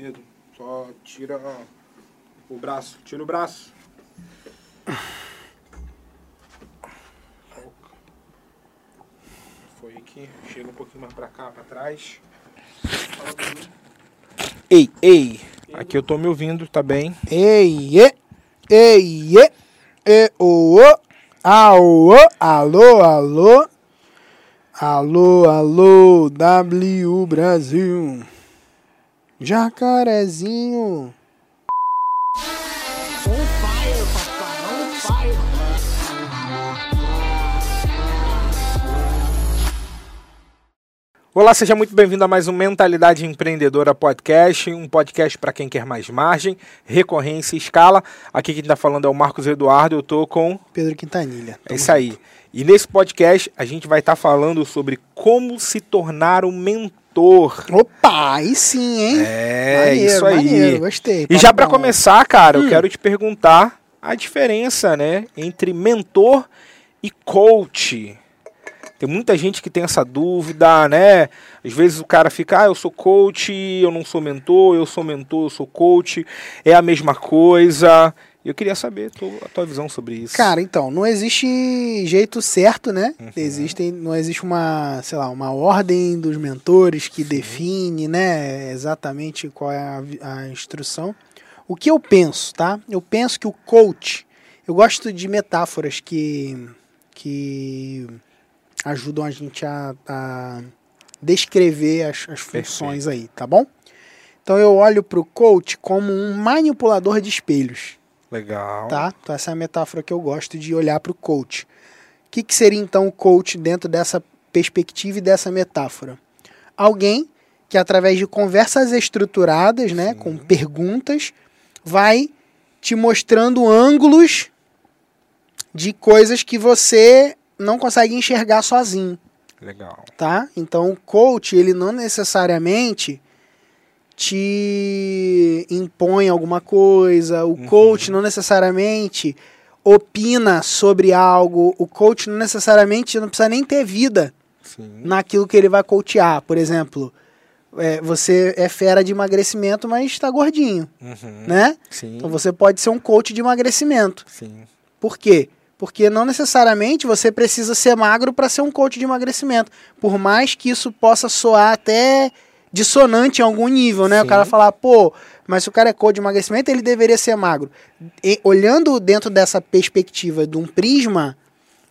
Pedro, só tira o braço. Tira o braço. Foi aqui. Chega um pouquinho mais pra cá, pra trás. Ei, ei, Aqui eu tô me ouvindo, tá bem? ei, e, ei, e, e, o, o, alô, alô, alô, alô, alô, W Brasil, Jacarezinho. Olá, seja muito bem-vindo a mais um Mentalidade Empreendedora Podcast, um podcast para quem quer mais margem, recorrência e escala. Aqui quem está falando é o Marcos Eduardo, eu tô com Pedro Quintanilha. É isso aí. E nesse podcast a gente vai estar falando sobre como se tornar um mentor. Opa, aí sim, hein? É, Maneiro, isso aí. maneiro, gostei. E Papo já para começar, cara, eu Hum. quero te perguntar a diferença, né, entre mentor e coach. Tem muita gente que tem essa dúvida, né? Às vezes o cara fica, ah, eu sou coach, eu não sou mentor, eu sou mentor, eu sou coach, é a mesma coisa. Eu queria saber tu- a tua visão sobre isso. Cara, então, não existe jeito certo, né? Uhum. Existem, não existe uma, sei lá, uma ordem dos mentores que define, né, exatamente qual é a, a instrução. O que eu penso, tá? Eu penso que o coach, eu gosto de metáforas que que ajudam a gente a, a descrever as, as funções aí, tá bom? Então eu olho pro coach como um manipulador de espelhos Legal. tá? Então essa é a metáfora que eu gosto de olhar para o coach. O que, que seria então o coach dentro dessa perspectiva e dessa metáfora? Alguém que através de conversas estruturadas, né, com perguntas, vai te mostrando ângulos de coisas que você não consegue enxergar sozinho Legal. tá? Então, o coach, ele não necessariamente te impõe alguma coisa, o Uhum. coach não necessariamente opina sobre algo, o coach não necessariamente não precisa nem ter vida Sim. naquilo que ele vai coachar. Por exemplo, é, você é fera de emagrecimento, mas está gordinho, Uhum. né? Sim. Então você pode ser um coach de emagrecimento. Sim. Por quê? Porque não necessariamente você precisa ser magro para ser um coach de emagrecimento. Por mais que isso possa soar até dissonante em algum nível, né? Sim. O cara falar, pô, mas se o cara é coach de emagrecimento, ele deveria ser magro. E, olhando dentro dessa perspectiva de um prisma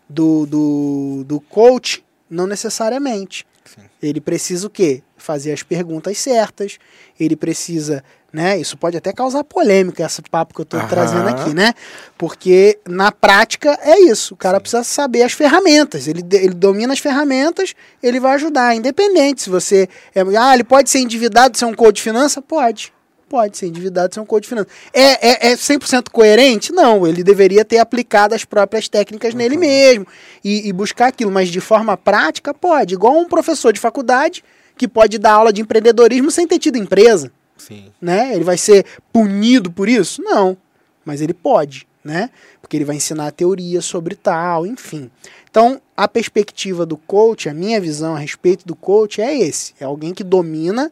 do, do, do coach, não necessariamente. Sim. Ele precisa o quê? Fazer as perguntas certas. Ele precisa, né? Isso pode até causar polêmica, esse papo que eu Aham. trazendo aqui, né? Porque na prática é isso. O cara precisa saber as ferramentas. Ele, ele domina as ferramentas, ele vai ajudar. Independente se você. É, ah, ele pode ser endividado ser um coach de finança? Pode. Pode ser endividado ser um coach de finança. É, é, é 100% coerente? Não. Ele deveria ter aplicado as próprias técnicas nele Uhum. mesmo e, e buscar aquilo. Mas de forma prática, pode. Igual um professor de faculdade que pode dar aula de empreendedorismo sem ter tido empresa Sim. né? Ele vai ser punido por isso? Não. Mas ele pode, né? Porque ele vai ensinar a teoria sobre tal, enfim. Então, a perspectiva do coach, a minha visão a respeito do coach é esse. É alguém que domina,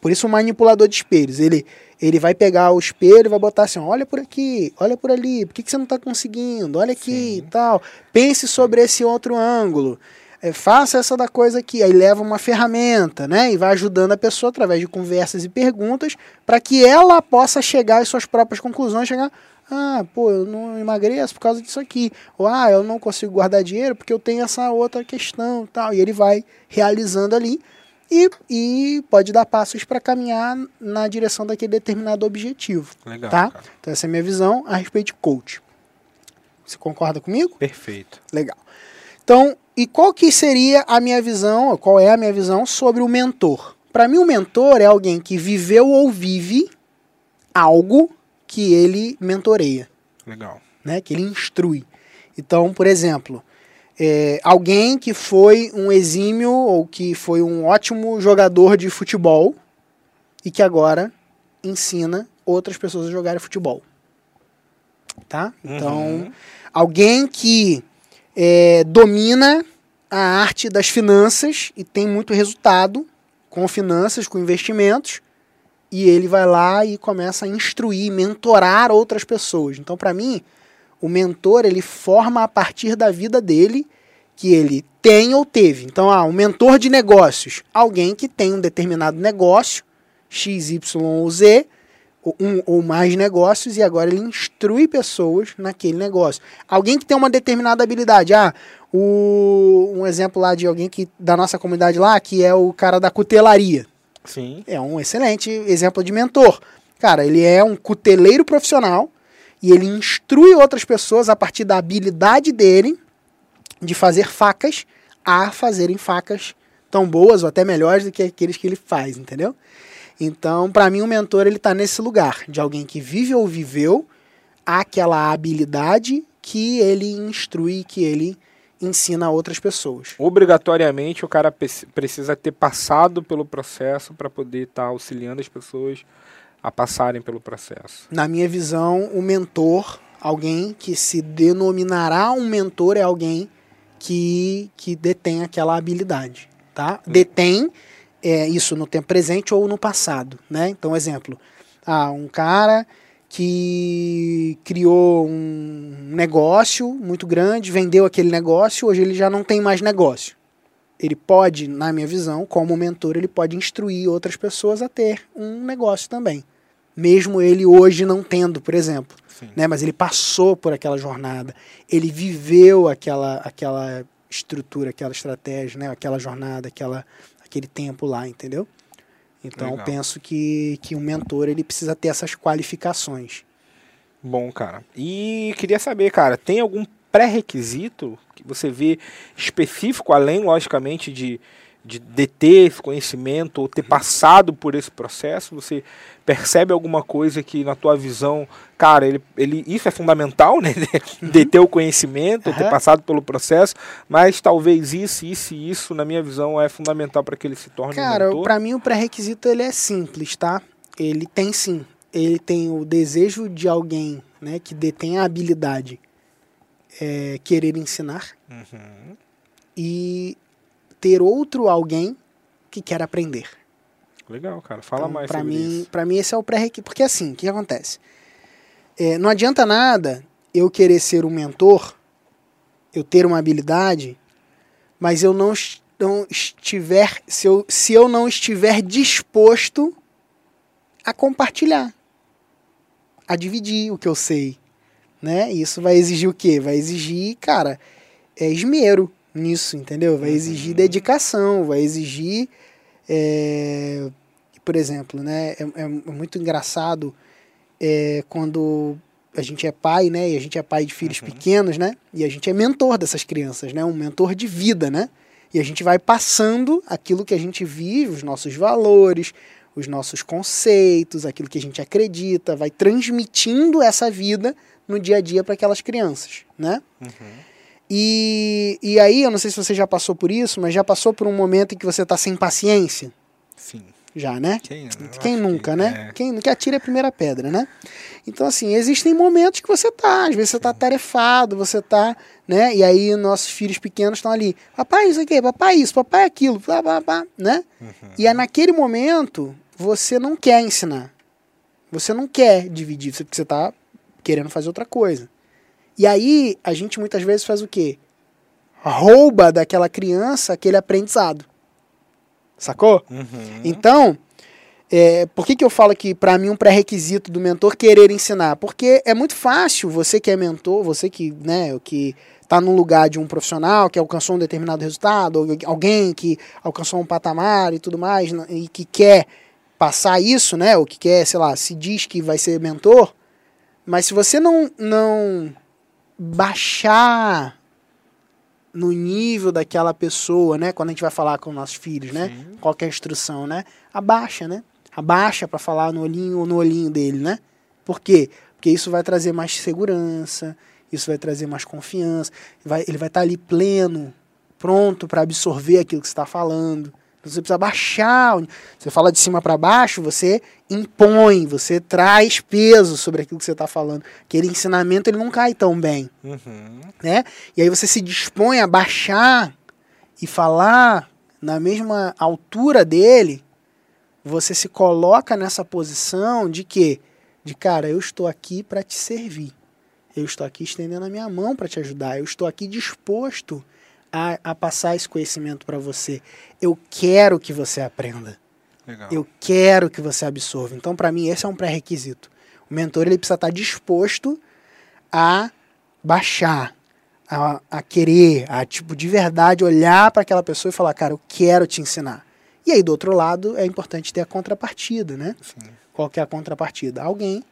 por isso o manipulador de espelhos. Ele, ele vai pegar o espelho e vai botar assim, olha por aqui, olha por ali, por que, que você não está conseguindo? Olha aqui e tal. Pense sobre esse outro ângulo. É, faça essa da coisa aqui, aí leva uma ferramenta, né? E vai ajudando a pessoa através de conversas e perguntas para que ela possa chegar às suas próprias conclusões, chegar, ah, pô, eu não emagreço por causa disso aqui, ou ah, eu não consigo guardar dinheiro porque eu tenho essa outra questão, e tal. E ele vai realizando ali e, e pode dar passos para caminhar na direção daquele determinado objetivo, Legal. tá? cara. Então essa é a minha visão a respeito de coach. Você concorda comigo? Perfeito. Legal. Então, e qual que seria a minha visão, qual é a minha visão sobre o mentor? Para mim, o mentor é alguém que viveu ou vive algo que ele mentoreia, Legal. né? Que ele instrui. Então, por exemplo, é, alguém que foi um exímio ou que foi um ótimo jogador de futebol e que agora ensina outras pessoas a jogarem futebol. Tá? Então, Uhum. alguém que é, domina a arte das finanças e tem muito resultado com finanças, com investimentos, e ele vai lá e começa a instruir, mentorar outras pessoas. Então, para mim, o mentor ele forma a partir da vida dele que ele tem ou teve. Então, ah, um mentor de negócios, alguém que tem um determinado negócio, X, Y ou Z, um ou mais negócios e agora ele instrui pessoas naquele negócio. Alguém que tem uma determinada habilidade, ah, o, um exemplo lá de alguém que da nossa comunidade lá, que é o cara da cutelaria. Sim. É um excelente exemplo de mentor. Cara, ele é um cuteleiro profissional e ele instrui outras pessoas a partir da habilidade dele de fazer facas a fazerem facas tão boas ou até melhores do que aqueles que ele faz, entendeu? Então, para mim, o mentor ele está nesse lugar de alguém que vive ou viveu aquela habilidade que ele instrui, que ele ensina a outras pessoas. Obrigatoriamente, o cara precisa ter passado pelo processo para poder estar tá auxiliando as pessoas a passarem pelo processo. Na minha visão, o mentor, alguém que se denominará um mentor, é alguém que, que detém aquela habilidade, tá? Hum. Detém é, isso no tempo presente ou no passado, né? Então, exemplo, ah, um cara que criou um negócio muito grande, vendeu aquele negócio, hoje ele já não tem mais negócio. Ele pode, na minha visão, como mentor, ele pode instruir outras pessoas a ter um negócio também. Mesmo ele hoje não tendo, por exemplo. Né? Mas ele passou por aquela jornada. Ele viveu aquela, aquela estrutura, aquela estratégia, né? aquela jornada, aquela, aquele tempo lá, entendeu? Então Legal. penso que, que um mentor ele precisa ter essas qualificações. Bom, cara. E queria saber, cara, tem algum pré-requisito que você vê específico, além, logicamente, de, de, de ter esse conhecimento ou ter passado por esse processo? Você percebe alguma coisa que, na tua visão, cara, ele, ele, isso é fundamental, né? De, ter o conhecimento, uhum. ter passado pelo processo, mas talvez isso, isso e isso, na minha visão, é fundamental para que ele se torne cara, um para mim o pré-requisito ele é simples, tá? Ele tem sim. Ele tem o desejo de alguém né, que detém a habilidade é, querer ensinar uhum. e ter outro alguém que quer aprender. Legal, cara. Fala então, mais pra sobre mim, isso. Para mim esse é o pré-requisito. Porque assim, o que acontece? É, não adianta nada eu querer ser um mentor, eu ter uma habilidade, mas eu não, não estiver, se eu, se eu não estiver disposto a compartilhar, a dividir o que eu sei, né? Isso vai exigir o quê? Vai exigir, cara, é esmero nisso, entendeu? Vai exigir uhum. dedicação, vai exigir, é, por exemplo, né? É, é muito engraçado é, quando a gente é pai, né? E a gente é pai de filhos uhum. pequenos, né? E a gente é mentor dessas crianças, né? Um mentor de vida, né? E a gente vai passando aquilo que a gente vive, os nossos valores, os nossos conceitos, aquilo que a gente acredita, vai transmitindo essa vida no dia a dia para aquelas crianças, né? Uhum. E, e aí, eu não sei se você já passou por isso, mas já passou por um momento em que você está sem paciência? Sim. Já, né? Quem, Quem nunca, que, né? É. Quem que atira a primeira pedra, né? Então, assim, existem momentos que você tá, às vezes você tá tarefado, você tá, né? E aí nossos filhos pequenos estão ali, papai isso aqui, papai isso, papai aquilo, blá, blá, blá, né? Uhum. E é naquele momento, você não quer ensinar. Você não quer dividir, porque você tá querendo fazer outra coisa. E aí, a gente muitas vezes faz o quê? Rouba daquela criança aquele aprendizado. Sacou? Uhum. Então, é, por que, que eu falo que, para mim, um pré-requisito do mentor querer ensinar? Porque é muito fácil você que é mentor, você que, né, que está no lugar de um profissional que alcançou um determinado resultado, ou alguém que alcançou um patamar e tudo mais, e que quer passar isso, né, ou que quer, sei lá, se diz que vai ser mentor, mas se você não, não baixar no nível daquela pessoa, né? Quando a gente vai falar com nossos filhos, né? Sim. Qualquer instrução, né? Abaixa, né? Abaixa para falar no olhinho ou no olhinho dele, né? Por quê? Porque isso vai trazer mais segurança, isso vai trazer mais confiança, vai, ele vai estar tá ali pleno, pronto para absorver aquilo que você está falando. Você precisa baixar. Você fala de cima para baixo, você impõe, você traz peso sobre aquilo que você está falando. Aquele ensinamento ele não cai tão bem. Uhum. Né? E aí você se dispõe a baixar e falar na mesma altura dele você se coloca nessa posição de que, de cara, eu estou aqui para te servir. Eu estou aqui estendendo a minha mão para te ajudar. Eu estou aqui disposto a, a passar esse conhecimento para você. Eu quero que você aprenda. Legal. Eu quero que você absorva. Então, para mim, esse é um pré-requisito. O mentor ele precisa estar disposto a baixar, a, a querer, a tipo de verdade olhar para aquela pessoa e falar, cara, eu quero te ensinar. E aí, do outro lado, é importante ter a contrapartida, né? Sim. Qual que é a contrapartida? Alguém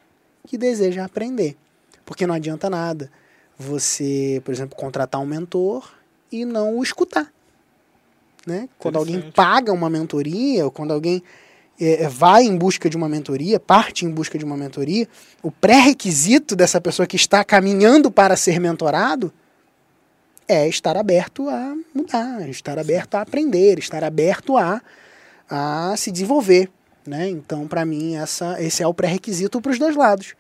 que deseja aprender. Porque não adianta nada você, por exemplo, contratar um mentor e não o escutar. Né? Quando alguém paga uma mentoria, ou quando alguém é, vai em busca de uma mentoria, parte em busca de uma mentoria, o pré-requisito dessa pessoa que está caminhando para ser mentorado é estar aberto a mudar, estar aberto a aprender, estar aberto a, a se desenvolver. Né? Então, para mim, essa, esse é o pré-requisito para os dois lados.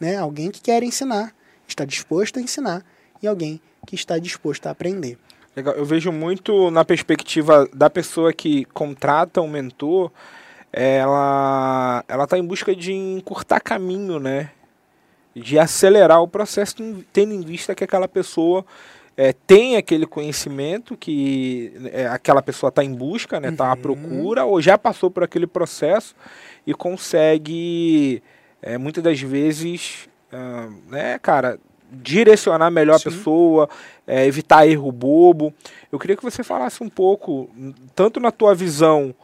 Né? Alguém que quer ensinar, está disposto a ensinar, e alguém que está disposto a aprender. Legal. Eu vejo muito na perspectiva da pessoa que contrata um mentor, ela ela está em busca de encurtar caminho, né? De acelerar o processo, tendo em vista que aquela pessoa é, tem aquele conhecimento que é, aquela pessoa está em busca, né? Está à Uhum. procura ou já passou por aquele processo e consegue é, muitas das vezes, ah, né, cara, direcionar melhor Sim. a pessoa, é, evitar erro bobo. Eu queria que você falasse um pouco, tanto na tua visão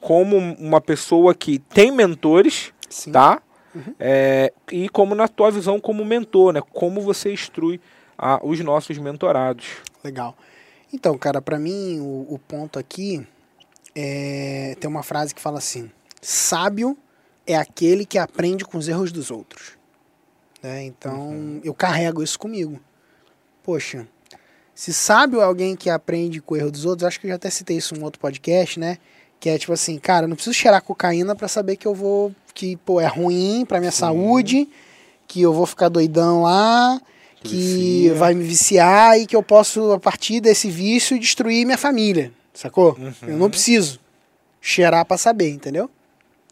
como uma pessoa que tem mentores, Sim. tá? É, e como na tua visão como mentor, né? Como você instrui a- os nossos mentorados. Legal. Então, cara, para mim o, o ponto aqui é tem uma frase que fala assim: sábio é aquele que aprende com os erros dos outros. Né? Então, eu carrego isso comigo. Poxa, se sábio é alguém que aprende com o erro dos outros, acho que eu já até citei isso em um outro podcast, né? Que é tipo assim, cara, eu não preciso cheirar cocaína para saber que eu vou que pô é ruim para minha Sim. saúde, que eu vou ficar doidão lá, Que que vai me viciar e que eu posso, a partir desse vício, destruir minha família. Sacou? Uhum. Eu não preciso cheirar pra saber, entendeu?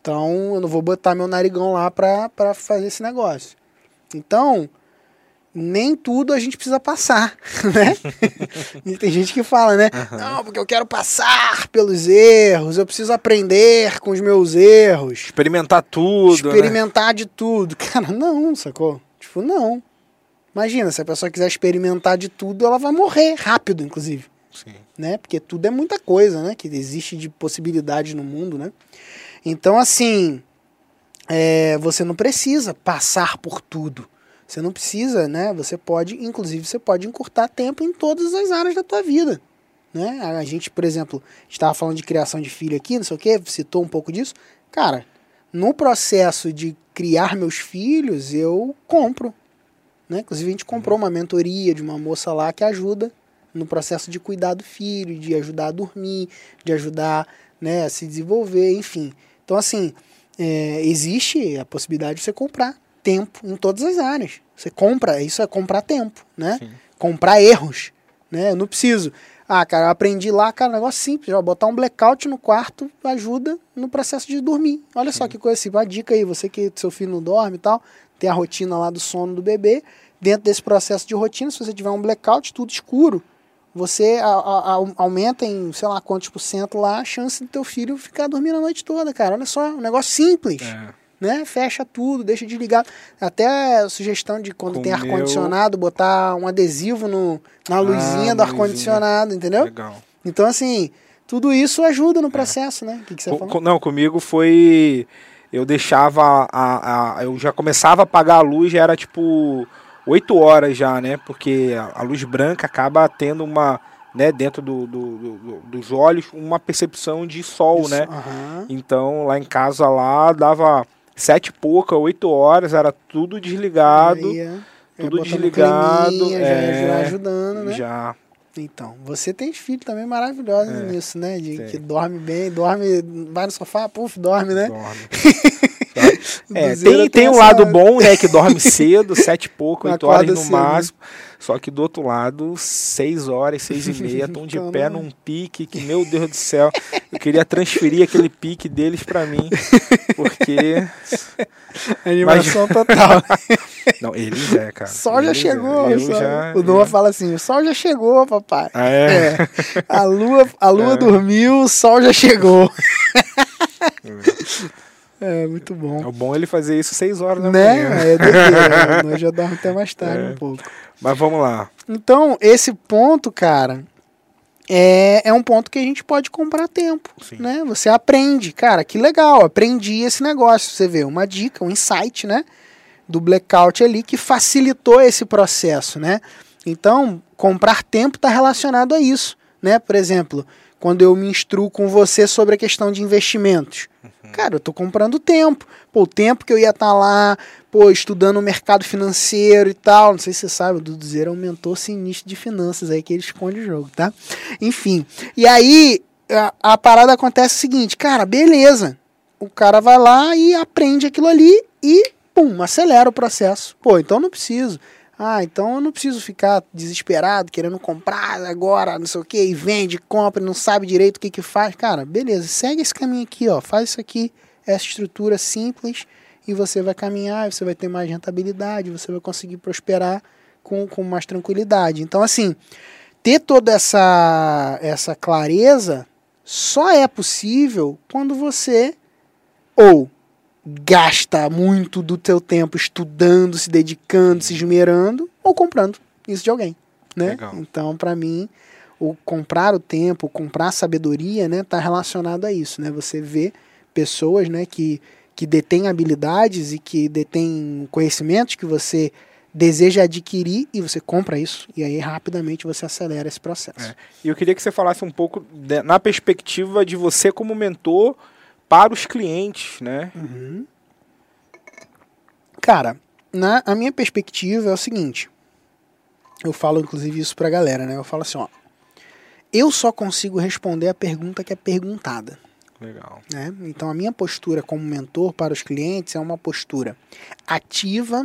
Então eu não vou botar meu narigão lá pra, pra fazer esse negócio. Então, nem tudo a gente precisa passar, né? e tem gente que fala, né? Não, porque eu quero passar pelos erros, eu preciso aprender com os meus erros Experimentar tudo, né? experimentar de tudo. Cara, não, sacou? Tipo, não. Imagina, se a pessoa quiser experimentar de tudo, ela vai morrer rápido, inclusive, Sim. né? Porque tudo é muita coisa, né? Que existe de possibilidade no mundo, né? Então, assim, é, você não precisa passar por tudo. Você não precisa, né? Você pode, inclusive, você pode encurtar tempo em todas as áreas da tua vida. Né? A gente, por exemplo, estava falando de criação de filho aqui, não sei o que, citou um pouco disso. Cara, no processo de criar meus filhos, eu compro. Né? Inclusive, a gente comprou uma mentoria de uma moça lá que ajuda no processo de cuidar do filho, de ajudar a dormir, de ajudar né, a se desenvolver, enfim. Então, assim, é, existe a possibilidade de você comprar tempo em todas as áreas. Você compra, isso é comprar tempo, né? Sim. Comprar erros, né? Eu não preciso. Ah, cara, eu aprendi lá, cara, um negócio simples, ó, botar um blackout no quarto ajuda no processo de dormir. Olha só que coisa assim, uma dica aí, você que seu filho não dorme e tal, tem a rotina lá do sono do bebê, dentro desse processo de rotina, se você tiver um blackout, tudo escuro, você a- a- a- aumenta em, sei lá, quantos por cento lá a chance do teu filho ficar dormindo a noite toda, cara. Olha só, um negócio simples É. né? Fecha tudo, deixa desligado. Até sugestão de quando Com tem ar-condicionado, botar um adesivo no, na luzinha Ah, do na ar-condicionado, entendeu? Legal. Então, assim, tudo isso ajuda no processo, né? O que, que você falou? não, comigo foi. Eu deixava a, a- Eu já começava a apagar a luz, já era tipo 8 horas já, né? Porque a, luz branca acaba tendo uma. Né, dentro do, do- do- do- dos olhos, uma percepção de sol, Isso, né? aham. Então lá em casa lá dava sete e pouca, oito horas, era tudo desligado. Aí, é, é, tudo desligado, já, é, já ajudando, né? Já. Então, você tem filho também maravilhoso É, nisso, né? De, que dorme bem, dorme, vai no sofá, puf, dorme, né? Dorme. É, tem, tem um lado bom, né? Que dorme cedo, sete e pouco, oito horas no cedo, máximo. Só que do outro lado, seis horas, seis e meia, estão de Então, pé não- num pique que, meu Deus do céu, eu queria transferir aquele pique deles pra mim. Porque. Animação total. Não, eles é, cara. Sol já é. chegou. O sol- já- o Noah já- fala assim: o sol já chegou, papai. Ah, é? É. A lua, a lua É. dormiu, o sol já chegou. É, muito bom. É o bom ele fazer isso seis horas da Né? manhã. É doideira. Nós já dormimos até mais tarde É. um pouco. Mas vamos lá. Então, esse ponto, cara, é, é um ponto que a gente pode comprar tempo, Sim. né? Você aprende, cara, que legal, aprendi esse negócio. Você vê, uma dica, um insight, né? Do blackout ali que facilitou esse processo, né? Então, comprar tempo está relacionado a isso, né? Por exemplo, quando eu me instruo com você sobre a questão de investimentos. Cara, eu tô comprando tempo. Pô, o tempo que eu ia estar lá, pô, estudando o mercado financeiro e tal. Não sei se você sabe, o Duduzeiro é um mentor sinistro de finanças aí que ele esconde o jogo, tá? Enfim. E aí, a, a parada acontece o seguinte, cara, beleza. O cara vai lá e aprende aquilo ali e, pum, acelera o processo. Pô, então não preciso. Ah, então eu não preciso ficar desesperado, querendo comprar agora, não sei o que, e vende, compra, não sabe direito o que que faz. Cara, beleza, segue esse caminho aqui, ó, faz isso aqui, essa estrutura simples, e você vai caminhar, você vai ter mais rentabilidade, você vai conseguir prosperar com, com mais tranquilidade. Então, assim, ter toda essa, essa clareza só é possível quando você ou gasta muito do teu tempo estudando, se dedicando, se esmerando ou comprando isso de alguém, né? Legal. Então, para mim, o comprar o tempo, comprar a sabedoria, né, tá relacionado a isso, né? Você vê pessoas, né, que que detêm habilidades e que detêm conhecimentos que você deseja adquirir e você compra isso e aí rapidamente você acelera esse processo. É. E eu queria que você falasse um pouco de- na perspectiva de você como mentor para os clientes, né? Uhum. Cara, na a minha perspectiva é o seguinte. Eu falo inclusive isso pra galera, né? Eu falo assim, ó. Eu só consigo responder a pergunta que é perguntada, Legal. né? Então a minha postura como mentor para os clientes é uma postura ativa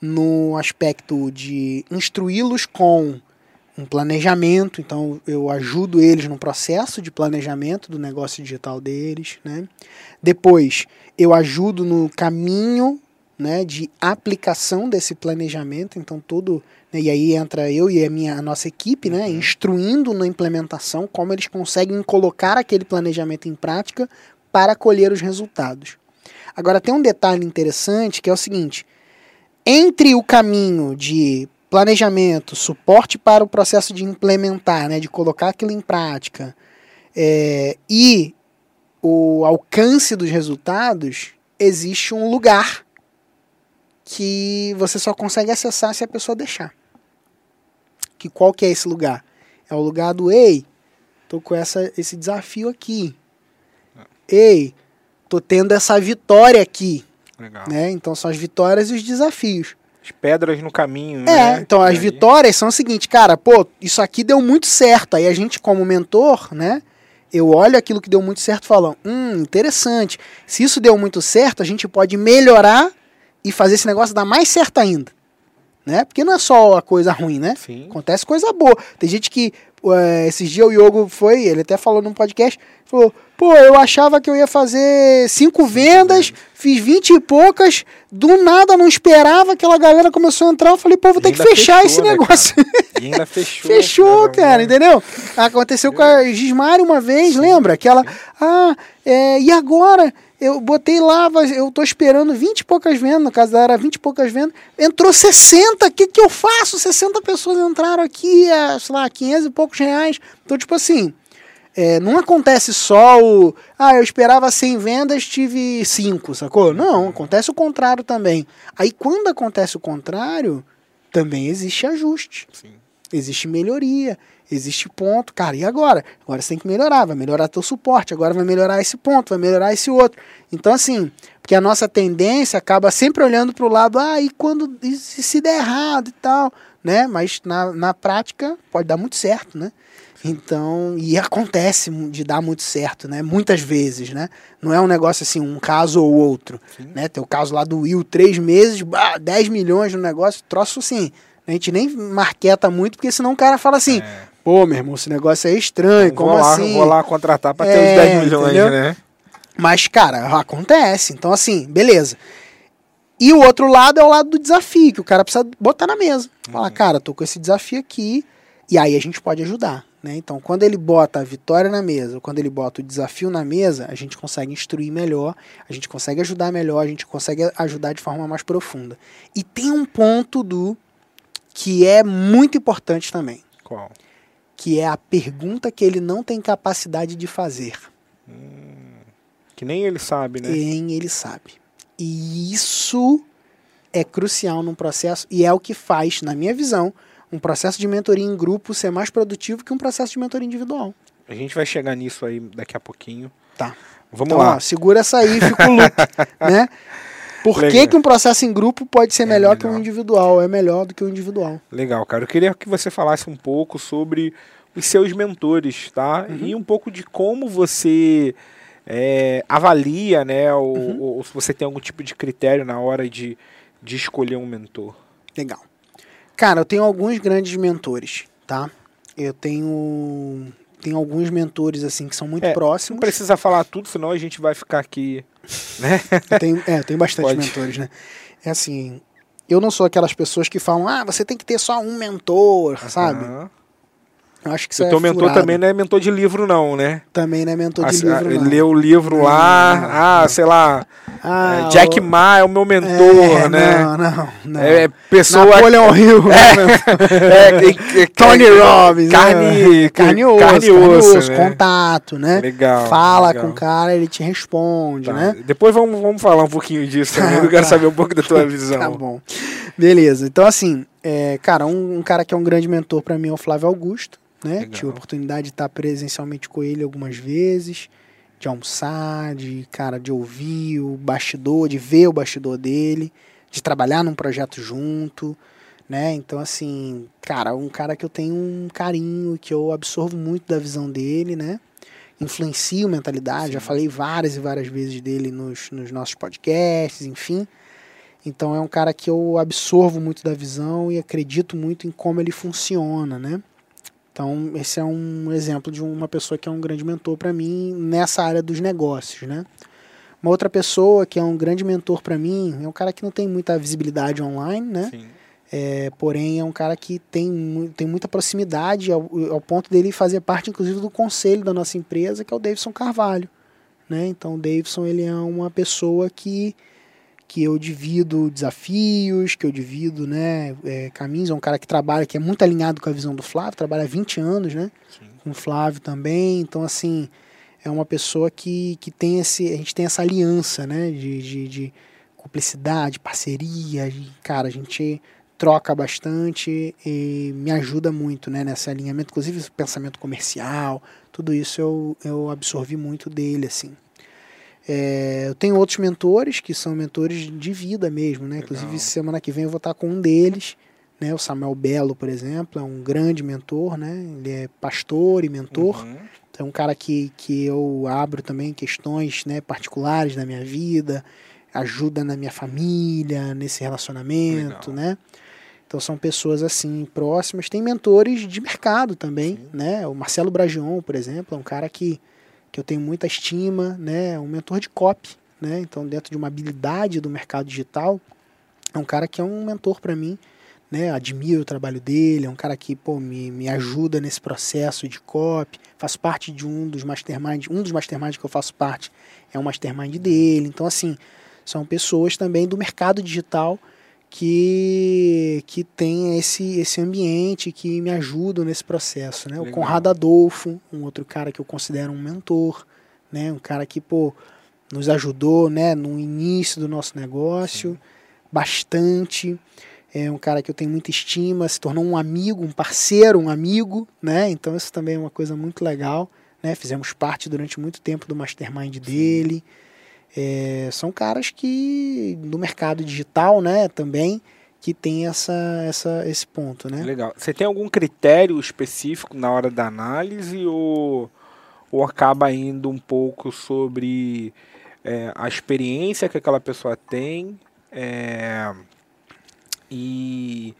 no aspecto de instruí-los com um planejamento, então eu ajudo eles no processo de planejamento do negócio digital deles, né? Depois, eu ajudo no caminho, né, de aplicação desse planejamento, então todo, né, e aí entra eu e a minha a nossa equipe, né, instruindo na implementação como eles conseguem colocar aquele planejamento em prática para colher os resultados. Agora tem um detalhe interessante que é o seguinte: entre o caminho de planejamento, suporte para o processo de implementar, né, de colocar aquilo em prática, é, e o alcance dos resultados, existe um lugar que você só consegue acessar se a pessoa deixar. Que qual que é esse lugar? É o lugar do ei, tô com essa, esse desafio aqui. Ei, tô tendo essa vitória aqui, Legal. né? Então são as vitórias e os desafios. As pedras no caminho, É, né? então as vitórias são o seguinte, cara, pô, isso aqui deu muito certo. Aí a gente, como mentor, né? Eu olho aquilo que deu muito certo e falo, hum, interessante. Se isso deu muito certo, a gente pode melhorar e fazer esse negócio dar mais certo ainda. Né? Porque não é só a coisa ruim, né? Sim. Acontece coisa boa. Tem gente que. eh, esses dias o Yogo foi, ele até falou num podcast, falou, pô, eu achava que eu ia fazer cinco vendas, fiz vinte e poucas, do nada não esperava, aquela galera começou a entrar, eu falei, pô, vou ter que fechar fechou, esse né, negócio. E ainda fechou. Fechou, cara, né? entendeu? Aconteceu com a Gismari uma vez, lembra? Aquela, ah, é, e agora? Eu botei lá, eu tô esperando 20 e poucas vendas, no caso dela era 20 e poucas vendas, entrou 60, o que que eu faço? 60 pessoas entraram aqui, a, sei lá, 500 e poucos reais. Então, tipo assim, é, não acontece só o, ah, eu esperava 100 vendas, tive 5, sacou? Não, acontece o contrário também. Aí, quando acontece o contrário, também existe ajuste Sim. existe melhoria, existe ponto. Cara, e agora? Agora você tem que melhorar, vai melhorar teu suporte, agora vai melhorar esse ponto, vai melhorar esse outro. Então, assim, porque a nossa tendência acaba sempre olhando para o lado, ah, e quando e se der errado e tal, né? Mas na, na prática pode dar muito certo, né? Então, e acontece de dar muito certo, né? Muitas vezes, né? Não é um negócio assim, um caso ou outro, Sim. né? Tem o caso lá do Will, três meses, bah, 10 milhões no negócio, troço assim. A gente nem marqueta muito, porque senão o cara fala assim, é. pô, meu irmão, esse negócio é estranho, como vou lá, assim? Vou lá contratar para é, ter os 10 milhões, entendeu? né? Mas, cara, acontece. Então, assim, beleza. E o outro lado é o lado do desafio, que o cara precisa botar na mesa. Falar, uhum. cara, tô com esse desafio aqui, e aí a gente pode ajudar. Né? Então, quando ele bota a vitória na mesa, quando ele bota o desafio na mesa, a gente consegue instruir melhor, a gente consegue ajudar melhor, a gente consegue ajudar de forma mais profunda. E tem um ponto do que é muito importante também. Qual? Que é a pergunta que ele não tem capacidade de fazer. Hum, que nem ele sabe, né? Nem ele sabe. E isso é crucial num processo e é o que faz, na minha visão, um processo de mentoria em grupo ser mais produtivo que um processo de mentoria individual. A gente vai chegar nisso aí daqui a pouquinho. Tá. Vamos então, lá. Ó, segura essa aí, fica o loop, né? Por que, que um processo em grupo pode ser melhor, é melhor que um individual? É melhor do que o um individual. Legal, cara. Eu queria que você falasse um pouco sobre os seus mentores, tá? Uhum. E um pouco de como você é, avalia, né? Ou, uhum. ou, se você tem algum tipo de critério na hora de, de escolher um mentor. Legal. Cara, eu tenho alguns grandes mentores, tá? Eu tenho tenho alguns mentores assim que são muito é, próximos. Não precisa falar tudo, senão a gente vai ficar aqui, né? eu tenho, é, eu tenho bastante Pode. mentores, né? É assim, eu não sou aquelas pessoas que falam, ah, você tem que ter só um mentor, sabe? Acho que isso o teu é mentor furado. também não é mentor de livro, não, né? Também não é mentor de livro, não. Leu o livro lá, ah, sei lá, ah, é, Jack o... Ma é o meu mentor, é, né? Não, não, não. É pessoa... Napoleon Hill. É, é, Tony Robbins. Carne, carne, osso, carne, osso, osso né? contato, né? Legal. Fala legal. com o cara, ele te responde, tá. né? Depois vamos, vamos falar um pouquinho disso também, eu quero tá. saber um pouco da tua visão. tá bom. Beleza, então assim, é, cara, um, um cara que é um grande mentor para mim é o Flávio Augusto né? Legal. Tive a oportunidade de estar presencialmente com ele algumas vezes, de almoçar, de cara, de ouvir o bastidor, de ver o bastidor dele, de trabalhar num projeto junto, né? Então assim, cara, um cara que eu tenho um carinho, que eu absorvo muito da visão dele, né? Influencio mentalidade, Sim. já falei várias e várias vezes dele nos, nos nossos podcasts, enfim. Então é um cara que eu absorvo muito da visão e acredito muito em como ele funciona, né? Então, esse é um exemplo de uma pessoa que é um grande mentor para mim nessa área dos negócios, né? Uma outra pessoa que é um grande mentor para mim é um cara que não tem muita visibilidade online, né? Sim. É, porém, é um cara que tem, tem muita proximidade ao, ao, ponto dele fazer parte, inclusive, do conselho da nossa empresa, que é o Davidson Carvalho. Né? Então, o Davidson ele é uma pessoa que que eu divido desafios, que eu divido né, é, caminhos. É um cara que trabalha, que é muito alinhado com a visão do Flávio, trabalha há 20 anos né, Sim. com o Flávio também. Então, assim, é uma pessoa que, que tem esse. A gente tem essa aliança né, de, de, de cumplicidade, parceria. De, cara, a gente troca bastante e me ajuda muito né, nesse alinhamento, inclusive pensamento comercial, tudo isso eu, eu absorvi muito dele, assim. É, eu tenho outros mentores que são mentores de vida mesmo, né? Legal. Inclusive semana que vem eu vou estar com um deles, né? O Samuel Belo, por exemplo, é um grande mentor, né? Ele é pastor e mentor. Uhum. Então é um cara que, que eu abro também questões né, particulares da minha vida, ajuda na minha família, nesse relacionamento, Legal. né? Então são pessoas assim próximas. Tem mentores de mercado também, Sim. né? O Marcelo Bragion, por exemplo, é um cara que que eu tenho muita estima, né? Um mentor de copy, né? Então, dentro de uma habilidade do mercado digital, é um cara que é um mentor para mim, né? Admiro o trabalho dele, é um cara que, pô, me, me ajuda nesse processo de copy, faço parte de um dos masterminds, um dos masterminds que eu faço parte é um mastermind dele. Então, assim, são pessoas também do mercado digital que, que tem esse, esse ambiente que me ajuda nesse processo, né? Legal. O Conrado Adolfo, um outro cara que eu considero um mentor, né? Um cara que, pô, nos ajudou, né, no início do nosso negócio, Sim. bastante. É um cara que eu tenho muita estima, se tornou um amigo, um parceiro, um amigo, né? Então isso também é uma coisa muito legal, né? Fizemos parte durante muito tempo do mastermind Sim. dele. É, são caras que no mercado digital, né, também, que tem essa, essa, esse ponto, né? Legal. Você tem algum critério específico na hora da análise ou, ou acaba indo um pouco sobre é, a experiência que aquela pessoa tem é, e,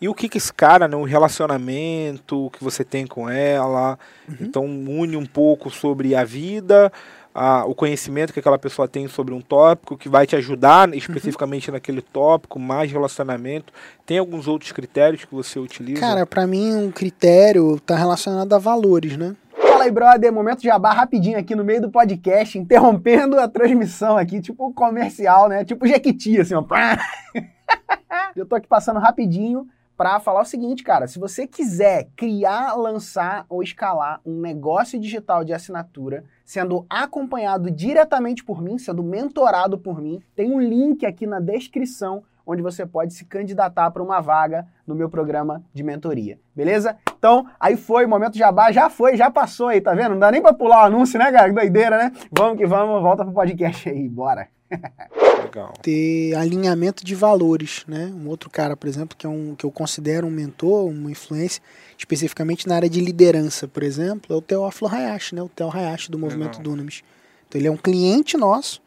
e o que, que esse cara, né, o relacionamento que você tem com ela, uhum. então une um pouco sobre a vida, a, o conhecimento que aquela pessoa tem sobre um tópico, que vai te ajudar especificamente uhum. naquele tópico, mais relacionamento. Tem alguns outros critérios que você utiliza? Cara, para mim um critério está relacionado a valores, né? Fala aí, brother, momento de jabá rapidinho aqui no meio do podcast, interrompendo a transmissão aqui, tipo comercial, né? Tipo Jequiti, assim, ó. Eu tô aqui passando rapidinho para falar o seguinte, cara, se você quiser criar, lançar ou escalar um negócio digital de assinatura, sendo acompanhado diretamente por mim, sendo mentorado por mim, tem um link aqui na descrição onde você pode se candidatar para uma vaga no meu programa de mentoria, beleza? Então, aí foi, momento jabá, já foi, já passou aí, tá vendo? Não dá nem para pular o anúncio, né, cara? Doideira, né? Vamos que vamos, volta pro podcast aí, bora. Legal. Ter alinhamento de valores, né? Um outro cara, por exemplo, que é um que eu considero um mentor, uma influência, especificamente na área de liderança, por exemplo, é o Teófilo Hayashi, né? O Theo Hayashi do movimento Dunamis. Então ele é um cliente nosso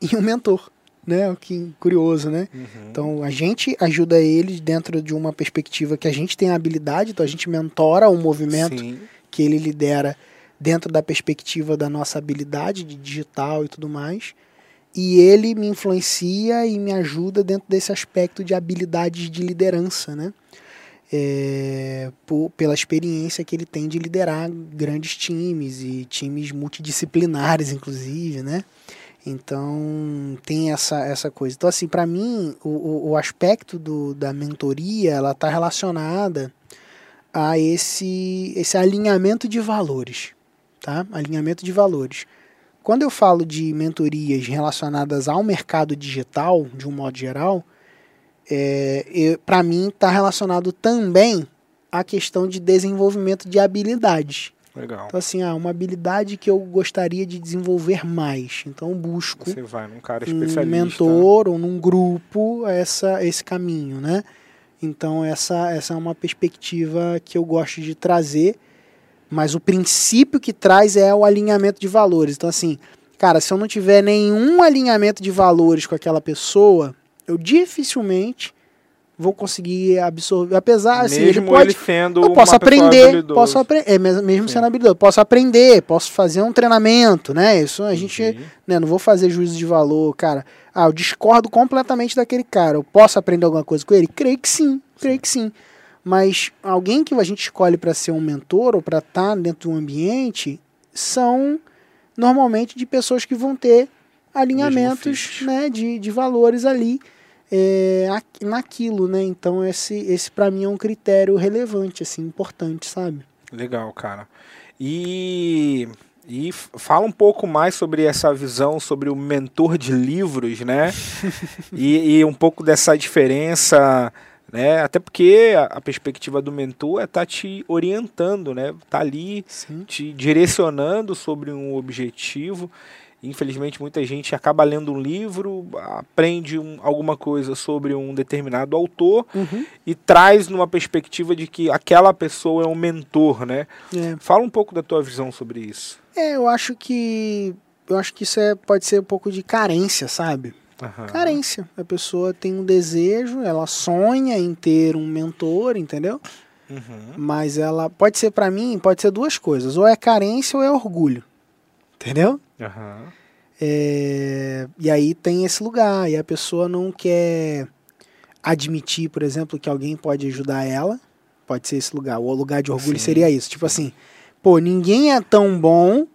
e um mentor né? Que curioso, né? Uhum. Então a gente ajuda ele dentro de uma perspectiva que a gente tem a habilidade, então a gente mentora o movimento Sim. que ele lidera dentro da perspectiva da nossa habilidade de digital e tudo mais. E ele me influencia e me ajuda dentro desse aspecto de habilidades de liderança, né? É, por, pela experiência que ele tem de liderar grandes times e times multidisciplinares, inclusive, né? Então tem essa, essa coisa. Então, assim, para mim, o, o aspecto do, da mentoria ela está relacionada a esse, esse alinhamento de valores. Tá? Alinhamento de valores. Quando eu falo de mentorias relacionadas ao mercado digital, de um modo geral, é, para mim está relacionado também à questão de desenvolvimento de habilidades. Legal. Então, assim, ah, uma habilidade que eu gostaria de desenvolver mais. Então, busco Você vai num cara especialista. um mentor ou num grupo essa, esse caminho, né? Então, essa, essa é uma perspectiva que eu gosto de trazer, mas o princípio que traz é o alinhamento de valores. Então, assim, cara, se eu não tiver nenhum alinhamento de valores com aquela pessoa, eu dificilmente vou conseguir absorver. Apesar, assim, mesmo ele pode, ele sendo eu posso aprender, posso aprender, é, mesmo Sim. sendo habilidoso, posso aprender, posso fazer um treinamento, né? Isso a gente, né, não vou fazer juízo de valor, cara. Ah, eu discordo completamente daquele cara. Eu posso aprender alguma coisa com ele? Creio que sim, creio que sim. Mas alguém que a gente escolhe para ser um mentor ou para estar tá dentro de um ambiente são normalmente de pessoas que vão ter alinhamentos né, de, de valores ali é, naquilo, né? Então esse, esse para mim é um critério relevante, assim, importante, sabe? Legal, cara. E, e fala um pouco mais sobre essa visão sobre o mentor de livros, né? e, e um pouco dessa diferença né? Até porque a, a, perspectiva do mentor é estar tá te orientando, né? Tá ali Sim. te direcionando sobre um objetivo. Infelizmente, muita gente acaba lendo um livro, aprende um, alguma coisa sobre um determinado autor uhum. e traz numa perspectiva de que aquela pessoa é um mentor, né? É. Fala um pouco da tua visão sobre isso. É, eu acho que eu acho que isso é, pode ser um pouco de carência, sabe? Uhum. Carência. A pessoa tem um desejo, ela sonha em ter um mentor, entendeu? Uhum. Mas ela pode ser para mim, pode ser duas coisas, ou é carência ou é orgulho. Entendeu? Uhum. É, e aí tem esse lugar, e a pessoa não quer admitir, por exemplo, que alguém pode ajudar ela. Pode ser esse lugar. O lugar de orgulho Sim. seria isso. Tipo assim, pô, ninguém é tão bom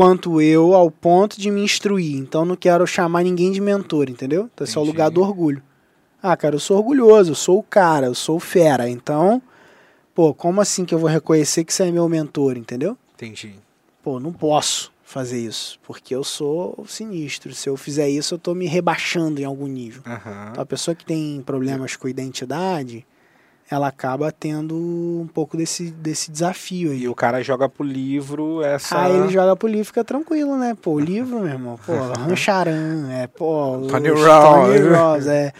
quanto eu ao ponto de me instruir. Então não quero chamar ninguém de mentor, entendeu? Então esse é o lugar do orgulho. Ah, cara, eu sou orgulhoso, eu sou o cara, eu sou o fera. Então, pô, como assim que eu vou reconhecer que você é meu mentor, entendeu? Entendi. Pô, não posso fazer isso, porque eu sou sinistro. Se eu fizer isso, eu estou me rebaixando em algum nível. Uhum. Então, a pessoa que tem problemas com identidade, ela acaba tendo um pouco desse, desse desafio aí. E o cara joga pro livro essa. Aí ele joga pro livro, fica tranquilo, né? Pô, o livro, meu irmão, pô, Rancharan, é, pô, Tony Robbins, é,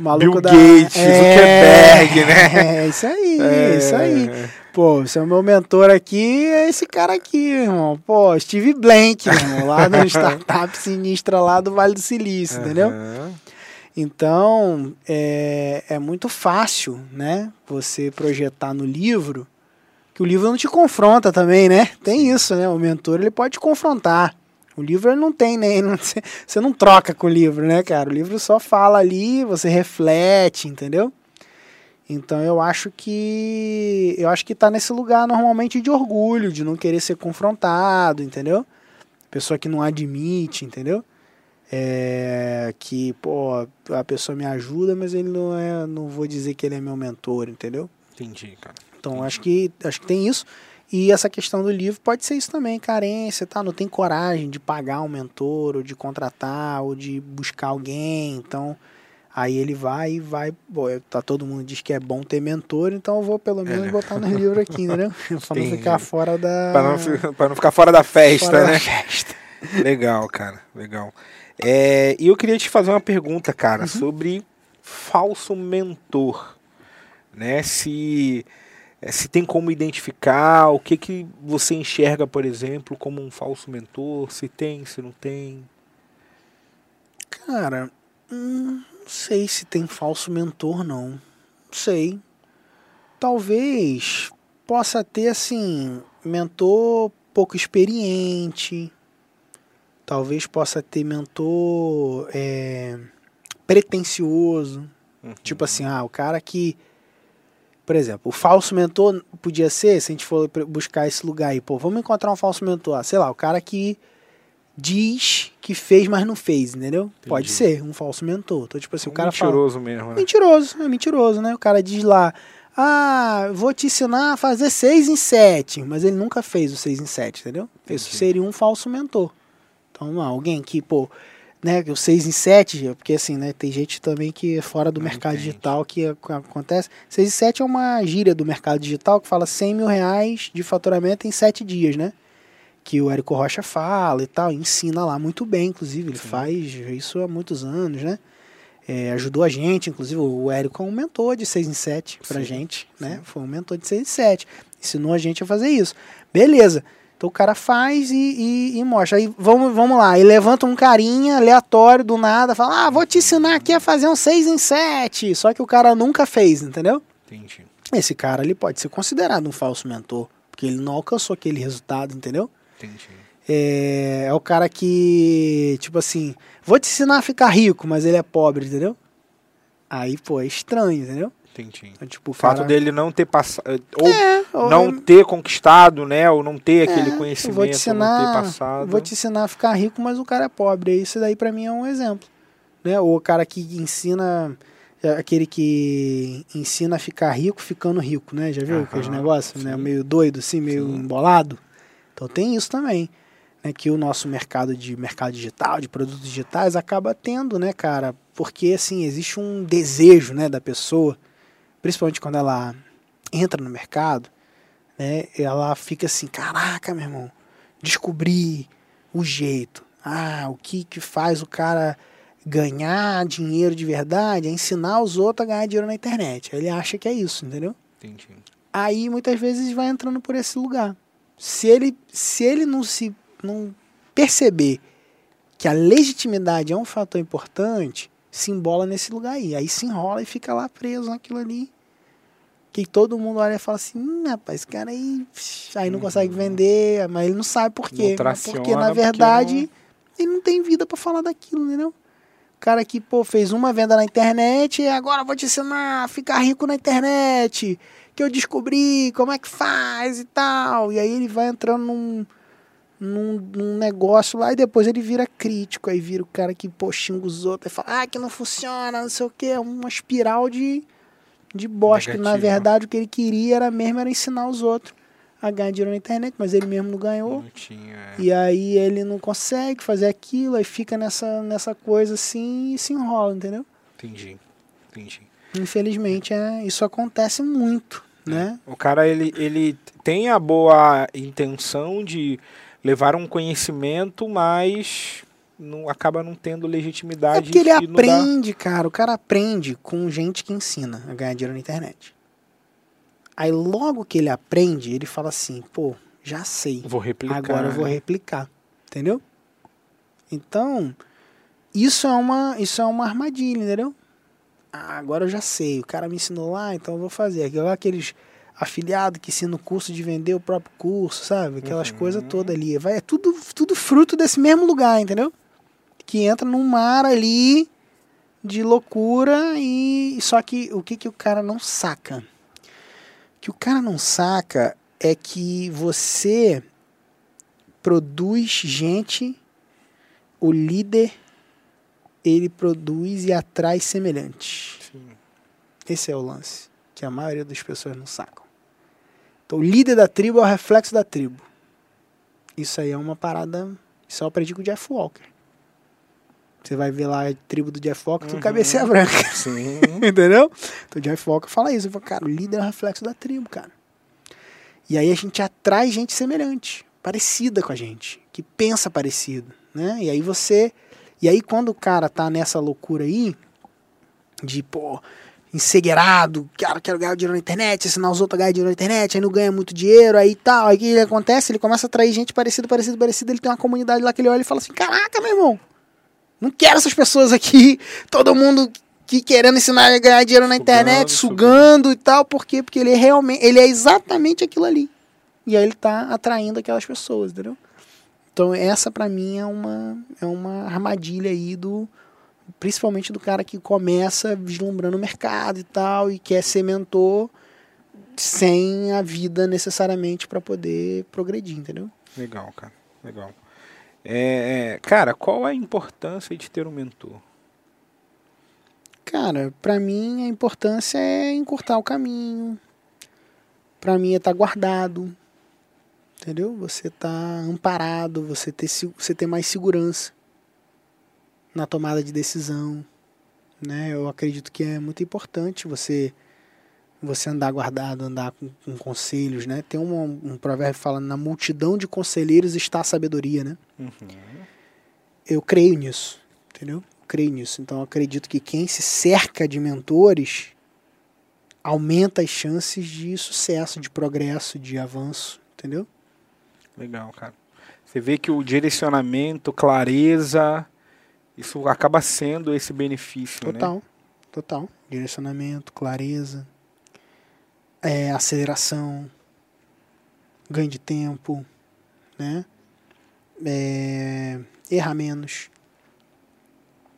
maluco Bill da... Gates, é, Zuckerberg, né? É, isso aí, É. isso aí. Pô, é o meu mentor aqui, é esse cara aqui, irmão. Pô, Steve Blank, irmão, lá no startup sinistra lá do Vale do Silício, entendeu? Então, é, é muito fácil, né? Você projetar no livro, que o livro não te confronta também, né? Tem isso, né? O mentor, ele pode te confrontar. O livro não tem, né? Não- Você você não troca com o livro, né, cara? O livro só fala ali, você reflete, entendeu? Então eu acho que eu acho que tá nesse lugar normalmente de orgulho, de não querer ser confrontado, entendeu? Pessoa que não admite, entendeu? É, que, pô, a pessoa me ajuda, mas ele não é, não vou dizer que ele é meu mentor, entendeu? Entendi, cara. Então acho que acho que tem isso. E essa questão do livro pode ser isso também, carência, tá? Não tem coragem de pagar um mentor, ou de contratar, ou de buscar alguém. Então, aí ele vai e vai. Pô, tá, todo mundo diz que é bom ter mentor, então eu vou pelo menos botar no livro aqui, entendeu? pra não Entendi. ficar fora da. Pra não, pra não ficar fora da festa, fora da né? festa. Legal, cara. Legal. É, e eu queria te fazer uma pergunta, cara, Uhum. sobre falso mentor. Né? Se, eh, se tem como identificar, o que, que você enxerga, por exemplo, como um falso mentor, se tem, se não tem. Cara, hum, não sei se tem falso mentor, não. Não sei. Talvez possa ter, assim, mentor pouco experiente. Talvez possa ter mentor é, pretencioso. Uhum. Tipo assim, ah, o cara que. Por exemplo, o falso mentor podia ser, se a gente for buscar esse lugar aí, pô, vamos encontrar um falso mentor. Ah, sei lá, o cara que diz que fez, mas não fez, entendeu? Pode Entendi. ser um falso mentor. Então, tipo assim, o cara fala. Mentiroso mesmo, né? Mentiroso, é mentiroso, né? O cara diz lá, ah, vou te ensinar a fazer 6 em 7, mas ele nunca fez o 6 em 7, entendeu? Isso Entendi. seria um falso mentor. Então, ah, alguém que, pô, né, o 6 em 7, porque assim, né, tem gente também que é fora do Não mercado entende. digital que ac- acontece. 6 em 7 é uma gíria do mercado digital que fala 100 mil reais de faturamento em 7 dias, né? Que o Érico Rocha fala e tal, ensina lá muito bem, inclusive, ele Sim. faz isso há muitos anos, né? É, ajudou a gente, inclusive o Érico é um mentor de 6 em 7 pra Sim, gente, né? sim. Foi um mentor de 6 em 7. Ensinou a gente a fazer isso. Beleza. Então o cara faz e, e- e mostra. Aí vamos, vamos lá. Aí levanta um carinha aleatório do nada, fala: Ah, vou te ensinar aqui a fazer um 6 em 7. Só que o cara nunca fez, entendeu? Entendi. Esse cara ele pode ser considerado um falso mentor, porque ele não alcançou aquele resultado, entendeu? Entendi. É, é o cara que, tipo assim, vou te ensinar a ficar rico, mas ele é pobre, entendeu? Aí, pô, é estranho, entendeu? Entendi. Então, tipo, o fato cara... dele não ter passado. Ou É, ou- não ter conquistado, né? Ou não ter aquele É, conhecimento, eu vou te ensinar, não ter passado. vou te ensinar a ficar rico, mas o cara é pobre. Isso daí pra mim é um exemplo, né? Ou o cara que ensina é aquele que ensina a ficar rico ficando rico, né? Já viu Aham, aqueles negócios, né? Meio doido assim, meio Sim. embolado. Então tem isso também, né? Que o nosso mercado de mercado digital, de produtos digitais acaba tendo, né, cara? Porque assim, existe um desejo, né, da pessoa, principalmente quando ela entra no mercado, né? Ela fica assim, caraca, meu irmão, descobri o jeito. Ah, o que que faz o cara ganhar dinheiro de verdade é ensinar os outros a ganhar dinheiro na internet. Ele acha que é isso, entendeu? Entendi. Aí muitas vezes vai entrando por esse lugar. Se ele, se ele não se não perceber que a legitimidade é um fator importante, se embola nesse lugar aí. Aí se enrola e fica lá preso naquilo ali. Que todo mundo olha e fala assim, hum, rapaz, esse cara aí, aí não consegue vender, mas ele não sabe por quê. Porque, na porque verdade, não- ele não tem vida pra falar daquilo, entendeu? O cara que, pô, fez uma venda na internet e agora vou te ensinar a ficar rico na internet. Que eu descobri como é que faz e tal. E aí ele vai entrando num, num, num negócio lá e depois ele vira crítico. Aí vira o cara que, pô, xinga os outros e fala, ah, que não funciona, não sei o que. É uma espiral de, de bosta. Na Negativa. verdade o que ele queria era mesmo era ensinar os outros a ganhar dinheiro na internet, mas ele mesmo não ganhou. Não tinha. é. E aí ele não consegue fazer aquilo, aí fica nessa, nessa coisa assim e se enrola, entendeu? Entendi. Entendi. Infelizmente, é, isso acontece muito, né? O cara ele, ele tem a boa intenção de levar um conhecimento, mas não acaba não tendo legitimidade. É porque ele e não dá- aprende, cara. O cara aprende com gente que ensina a ganhar dinheiro na internet. Aí logo que ele aprende, ele fala assim, pô, já sei. Vou replicar. Agora eu vou né? replicar. Entendeu? Então, isso é uma, isso é uma armadilha, entendeu? Ah, agora eu já sei. O cara me ensinou lá, então eu vou fazer. Aqueles afiliados que ensinam o curso de vender o próprio curso, sabe? Aquelas Uhum. coisas todas ali. Vai, é tudo, tudo fruto desse mesmo lugar, entendeu? Que entra num mar ali de loucura e só que o que, que o cara não saca? O que o cara não saca é que você produz gente, o líder ele produz e atrai semelhantes. Sim. Esse é o lance que a maioria das pessoas não sacam. Então, o líder da tribo é o reflexo da tribo. Isso aí é uma parada. Isso eu aprendi com o Jeff Walker. Você vai ver lá a tribo do Jeff Walker, tudo Uhum. cabeça branca. Sim. Entendeu? Então o Jeff Walker fala isso. Ele fala, cara, o líder é o reflexo da tribo, cara. E aí a gente atrai gente semelhante, parecida com a gente, que pensa parecido, né? E aí você. E aí quando o cara tá nessa loucura aí, de, pô, ensegueirado, cara, quero ganhar dinheiro na internet, ensinar os outros a ganhar dinheiro na internet, aí não ganha muito dinheiro, aí tal. Aí o que acontece? Ele começa a atrair gente parecida, parecida, parecida. Ele tem uma comunidade lá que ele olha e fala assim: caraca, meu irmão, não quero essas pessoas aqui, todo mundo que querendo ensinar a ganhar dinheiro na Sugando, internet, sugando. sugando e tal, por quê? Porque ele é realmente, ele é exatamente aquilo ali. E aí ele tá atraindo aquelas pessoas, entendeu? Então essa pra mim é uma é uma armadilha aí do principalmente do cara que começa vislumbrando o mercado e tal e quer ser mentor sem a vida necessariamente para poder progredir, entendeu? Legal, cara. Legal. É, é, cara, qual a importância de ter um mentor? Cara, pra mim a importância é encurtar o caminho. Pra mim é estar guardado. Entendeu? Você tá amparado, você ter, você ter mais segurança na tomada de decisão. Né? Eu acredito que é muito importante você você andar guardado, andar com, com conselhos, né? Tem um, um provérbio falando na multidão de conselheiros está a sabedoria, né? Uhum. eu creio nisso, entendeu? Creio nisso. Então eu acredito que quem se cerca de mentores aumenta as chances de sucesso, de progresso, de avanço, entendeu? Legal, cara. Você vê que o direcionamento, clareza, isso acaba sendo esse benefício, né? Total, total. Direcionamento, clareza, é, aceleração, ganho de tempo, né? É, errar menos,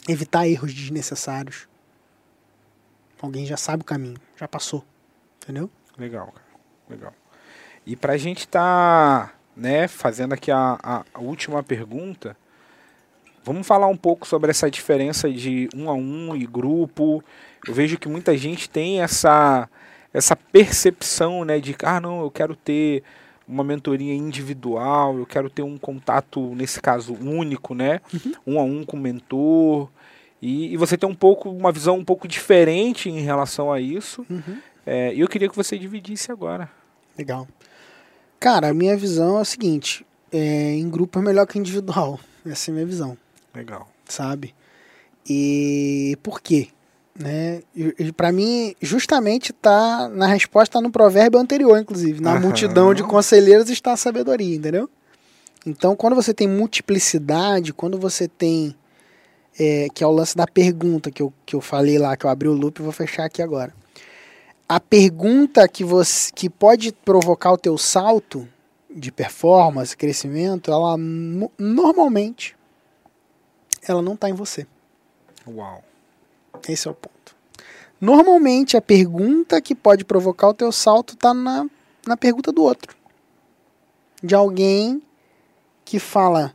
evitar erros desnecessários. Alguém já sabe o caminho, já passou, entendeu? Legal, cara. Legal. E pra gente tá, né, fazendo aqui a- a última pergunta, vamos falar um pouco sobre essa diferença de um a um e grupo. Eu vejo que muita gente tem essa essa percepção, né, de ah, não, eu quero ter uma mentoria individual, eu quero ter um contato, nesse caso, único, né? Um a um com o mentor. E, e você tem um pouco, uma visão um pouco diferente em relação a isso. É, E eu queria que você dividisse agora. Legal. Cara, a minha visão é o seguinte: é, em grupo é melhor que individual. Essa é a minha visão, Legal. sabe? E por quê? Né? Pra mim, justamente tá na resposta tá no provérbio anterior, inclusive. Na multidão de conselheiros está a sabedoria, entendeu? Então, quando você tem multiplicidade, quando você tem. é, que é o lance da pergunta que eu, que eu falei lá, que eu abri o loop e vou fechar aqui agora. A pergunta que você que pode provocar o teu salto de performance, crescimento, ela no- normalmente ela não está em você. Uau. Esse é o ponto. Normalmente a pergunta que pode provocar o teu salto está na, na pergunta do outro. De alguém que fala,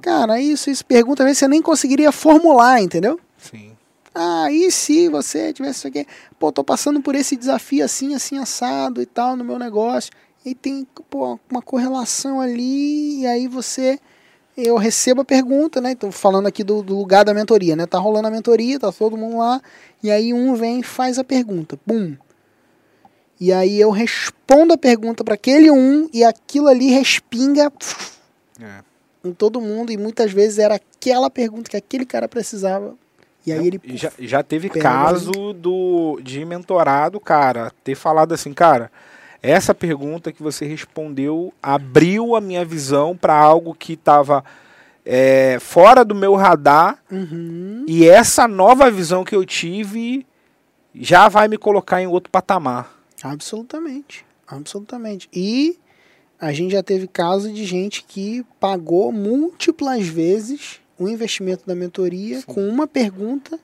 cara, isso, isso, pergunta, às vezes você nem conseguiria formular, entendeu? Sim. Ah, e se você tivesse isso aqui? Pô, tô passando por esse desafio assim, assim, assado e tal no meu negócio. E tem pô, uma correlação ali, e aí você eu recebo a pergunta, né? Então, falando aqui do, do, lugar da mentoria, né? Tá rolando a mentoria, tá todo mundo lá, e aí um vem e faz a pergunta. Pum. E aí eu respondo a pergunta para aquele um e aquilo ali respinga é. em todo mundo, e muitas vezes era aquela pergunta que aquele cara precisava. E aí ele. Já, já teve caso do, de mentorado, cara, ter falado assim, cara essa pergunta que você respondeu abriu a minha visão para algo que estava é, fora do meu radar. Uhum. E essa nova visão que eu tive já vai me colocar em outro patamar. Absolutamente. Absolutamente. E a gente já teve caso de gente que pagou múltiplas vezes o investimento da mentoria Sim. com uma pergunta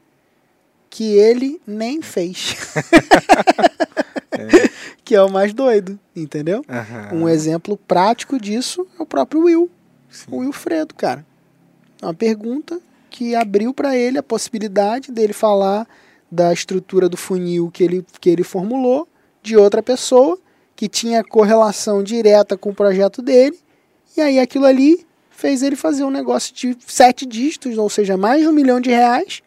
que ele nem fez. é. Que é o mais doido, entendeu? Uhum. Um exemplo prático disso é o próprio Will. Sim. O Wilfredo, cara. Uma pergunta que abriu para ele a possibilidade dele falar da estrutura do funil que ele, que ele formulou de outra pessoa que tinha correlação direta com o projeto dele. E aí aquilo ali fez ele fazer um negócio de sete dígitos, ou seja, mais de um milhão de reais,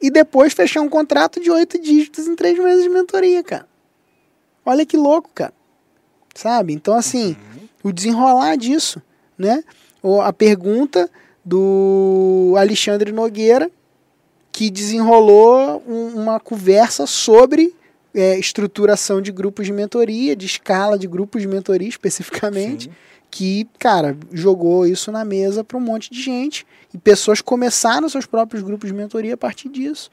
e depois fechar um contrato de oito dígitos em três meses de mentoria, cara. Olha que louco, cara. Sabe? Então, assim, uhum. o desenrolar disso, né? Ou a pergunta do Alexandre Nogueira, que desenrolou um, uma conversa sobre é, estruturação de grupos de mentoria, de escala de grupos de mentoria especificamente, Sim. que, cara, jogou isso na mesa para um monte de gente e pessoas começaram seus próprios grupos de mentoria a partir disso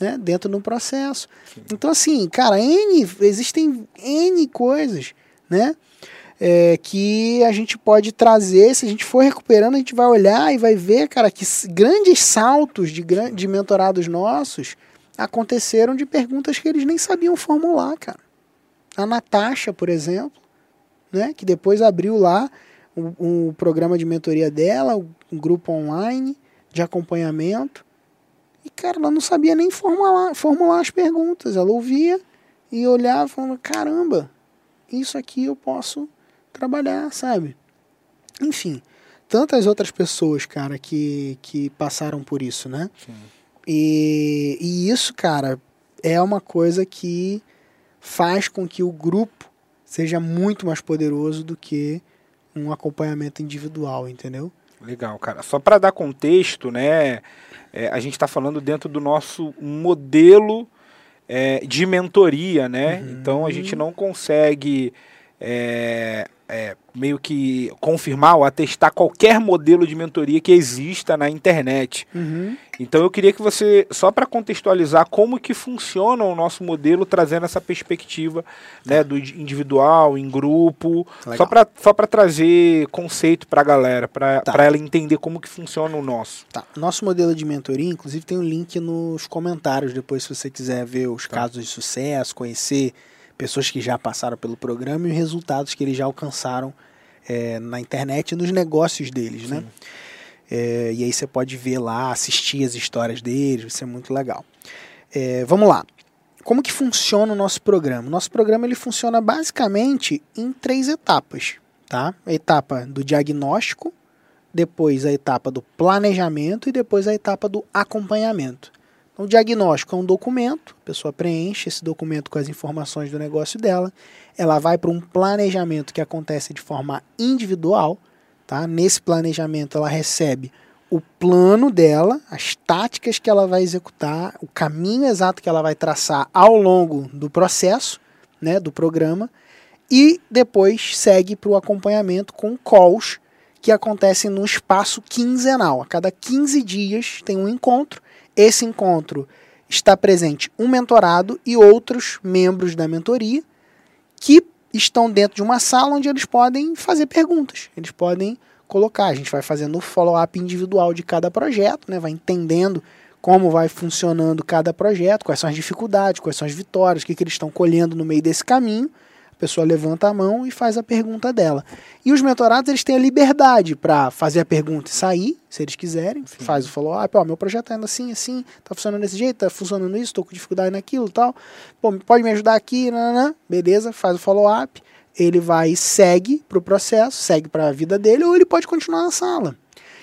né, dentro do processo. Sim. Então, assim, cara, N, existem N coisas, né? É, que a gente pode trazer, se a gente for recuperando, a gente vai olhar e vai ver, cara, que grandes saltos de, de mentorados nossos aconteceram de perguntas que eles nem sabiam formular, cara. A Natasha, por exemplo, né, que depois abriu lá o, o programa de mentoria dela, um grupo online de acompanhamento, e, cara, ela não sabia nem formular, formular as perguntas. Ela ouvia e olhava falava, caramba, isso aqui eu posso trabalhar, sabe? Enfim, tantas outras pessoas, cara, que, que passaram por isso, né? Sim. E, e isso, cara, é uma coisa que faz com que o grupo seja muito mais poderoso do que um acompanhamento individual, entendeu? Legal, cara. Só para dar contexto, né? É, a gente está falando dentro do nosso modelo é, de mentoria, né? Uhum. Então a gente não consegue é, é, meio que confirmar ou atestar qualquer modelo de mentoria que exista na internet. Uhum. Então eu queria que você, só para contextualizar como que funciona o nosso modelo, trazendo essa perspectiva né, do individual, em grupo, Legal. só para só trazer conceito para a galera, para tá. ela entender como que funciona o nosso. Tá. Nosso modelo de mentoria, inclusive, tem um link nos comentários depois, se você quiser ver os tá. casos de sucesso, conhecer pessoas que já passaram pelo programa e os resultados que eles já alcançaram é, na internet e nos negócios deles, né? Sim. né? É, e aí você pode ver lá, assistir as histórias deles, vai ser muito legal. É, vamos lá. Como que funciona o nosso programa? O nosso programa ele funciona basicamente em três etapas, tá? A etapa do diagnóstico, depois a etapa do planejamento e depois a etapa do acompanhamento. O diagnóstico é um documento, a pessoa preenche esse documento com as informações do negócio dela, ela vai para um planejamento que acontece de forma individual, tá? Nesse planejamento ela recebe o plano dela, as táticas que ela vai executar, o caminho exato que ela vai traçar ao longo do processo, né, do programa, e depois segue para o acompanhamento com calls que acontecem no espaço quinzenal. A cada 15 dias tem um encontro esse encontro está presente um mentorado e outros membros da mentoria que estão dentro de uma sala onde eles podem fazer perguntas. Eles podem colocar. A gente vai fazendo o follow-up individual de cada projeto, né? vai entendendo como vai funcionando cada projeto, quais são as dificuldades, quais são as vitórias, o que, que eles estão colhendo no meio desse caminho pessoa levanta a mão e faz a pergunta dela. E os mentorados, eles têm a liberdade para fazer a pergunta e sair, se eles quiserem, Sim. faz o follow-up, ó, meu projeto tá indo assim, assim, tá funcionando desse jeito, tá funcionando isso, tô com dificuldade naquilo tal, pô, pode me ajudar aqui, nananã. beleza, faz o follow-up, ele vai e segue pro processo, segue para a vida dele, ou ele pode continuar na sala.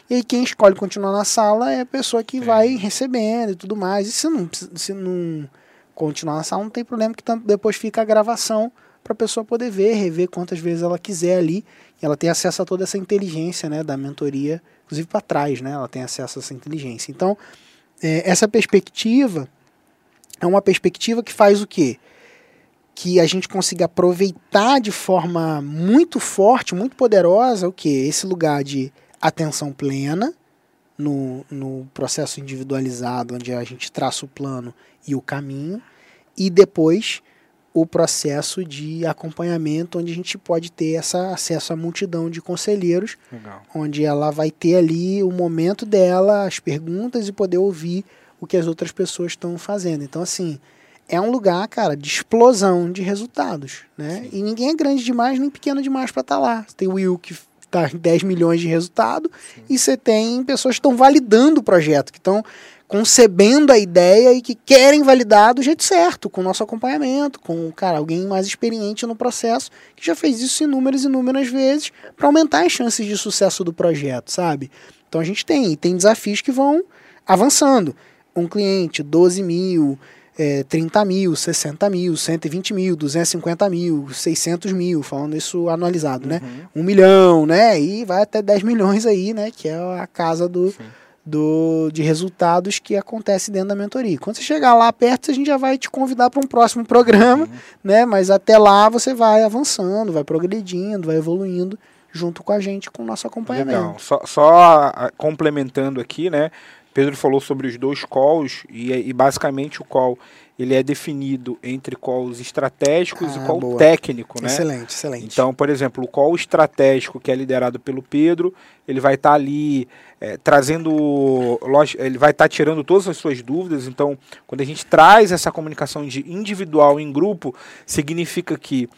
E aí quem escolhe continuar na sala é a pessoa que vai recebendo e tudo mais. E se não, se não continuar na sala, não tem problema, que depois fica a gravação para a pessoa poder ver, rever quantas vezes ela quiser ali. E ela tem acesso a toda essa inteligência né, da mentoria, inclusive para trás, né? Ela tem acesso a essa inteligência. Então, é, essa perspectiva é uma perspectiva que faz o quê? Que a gente consiga aproveitar de forma muito forte, muito poderosa, o que? Esse lugar de atenção plena no, no processo individualizado, onde a gente traça o plano e o caminho, e depois o processo de acompanhamento, onde a gente pode ter essa acesso à multidão de conselheiros, Legal. onde ela vai ter ali o momento dela, as perguntas e poder ouvir o que as outras pessoas estão fazendo. Então, assim, é um lugar, cara, de explosão de resultados, né? Sim. E ninguém é grande demais nem pequeno demais para estar tá lá. Você tem o Will que está em 10 milhões de resultado Sim. e você tem pessoas que estão validando o projeto, que estão concebendo a ideia e que querem validar do jeito certo, com o nosso acompanhamento, com cara, alguém mais experiente no processo, que já fez isso inúmeras e inúmeras vezes para aumentar as chances de sucesso do projeto, sabe? Então a gente tem, e tem desafios que vão avançando. Um cliente, 12 mil, é, 30 mil, 60 mil, 120 mil, 250 mil, 600 mil, falando isso anualizado, né? Uhum. Um milhão, né? E vai até 10 milhões aí, né? Que é a casa do, do, de resultados que acontece dentro da mentoria. Quando você chegar lá perto, a gente já vai te convidar para um próximo programa, uhum. né? Mas até lá você vai avançando, vai progredindo, vai evoluindo junto com a gente, com o nosso acompanhamento. Legal. Só, só complementando aqui, né? Pedro falou sobre os dois calls e, e, basicamente o call ele é definido entre calls estratégicos ah, e call boa. técnico, né? Excelente, excelente. Então, por exemplo, o call estratégico que é liderado pelo Pedro, ele vai estar tá ali é, trazendo, ele vai estar tá tirando todas as suas dúvidas. Então, quando a gente traz essa comunicação de individual em grupo, significa que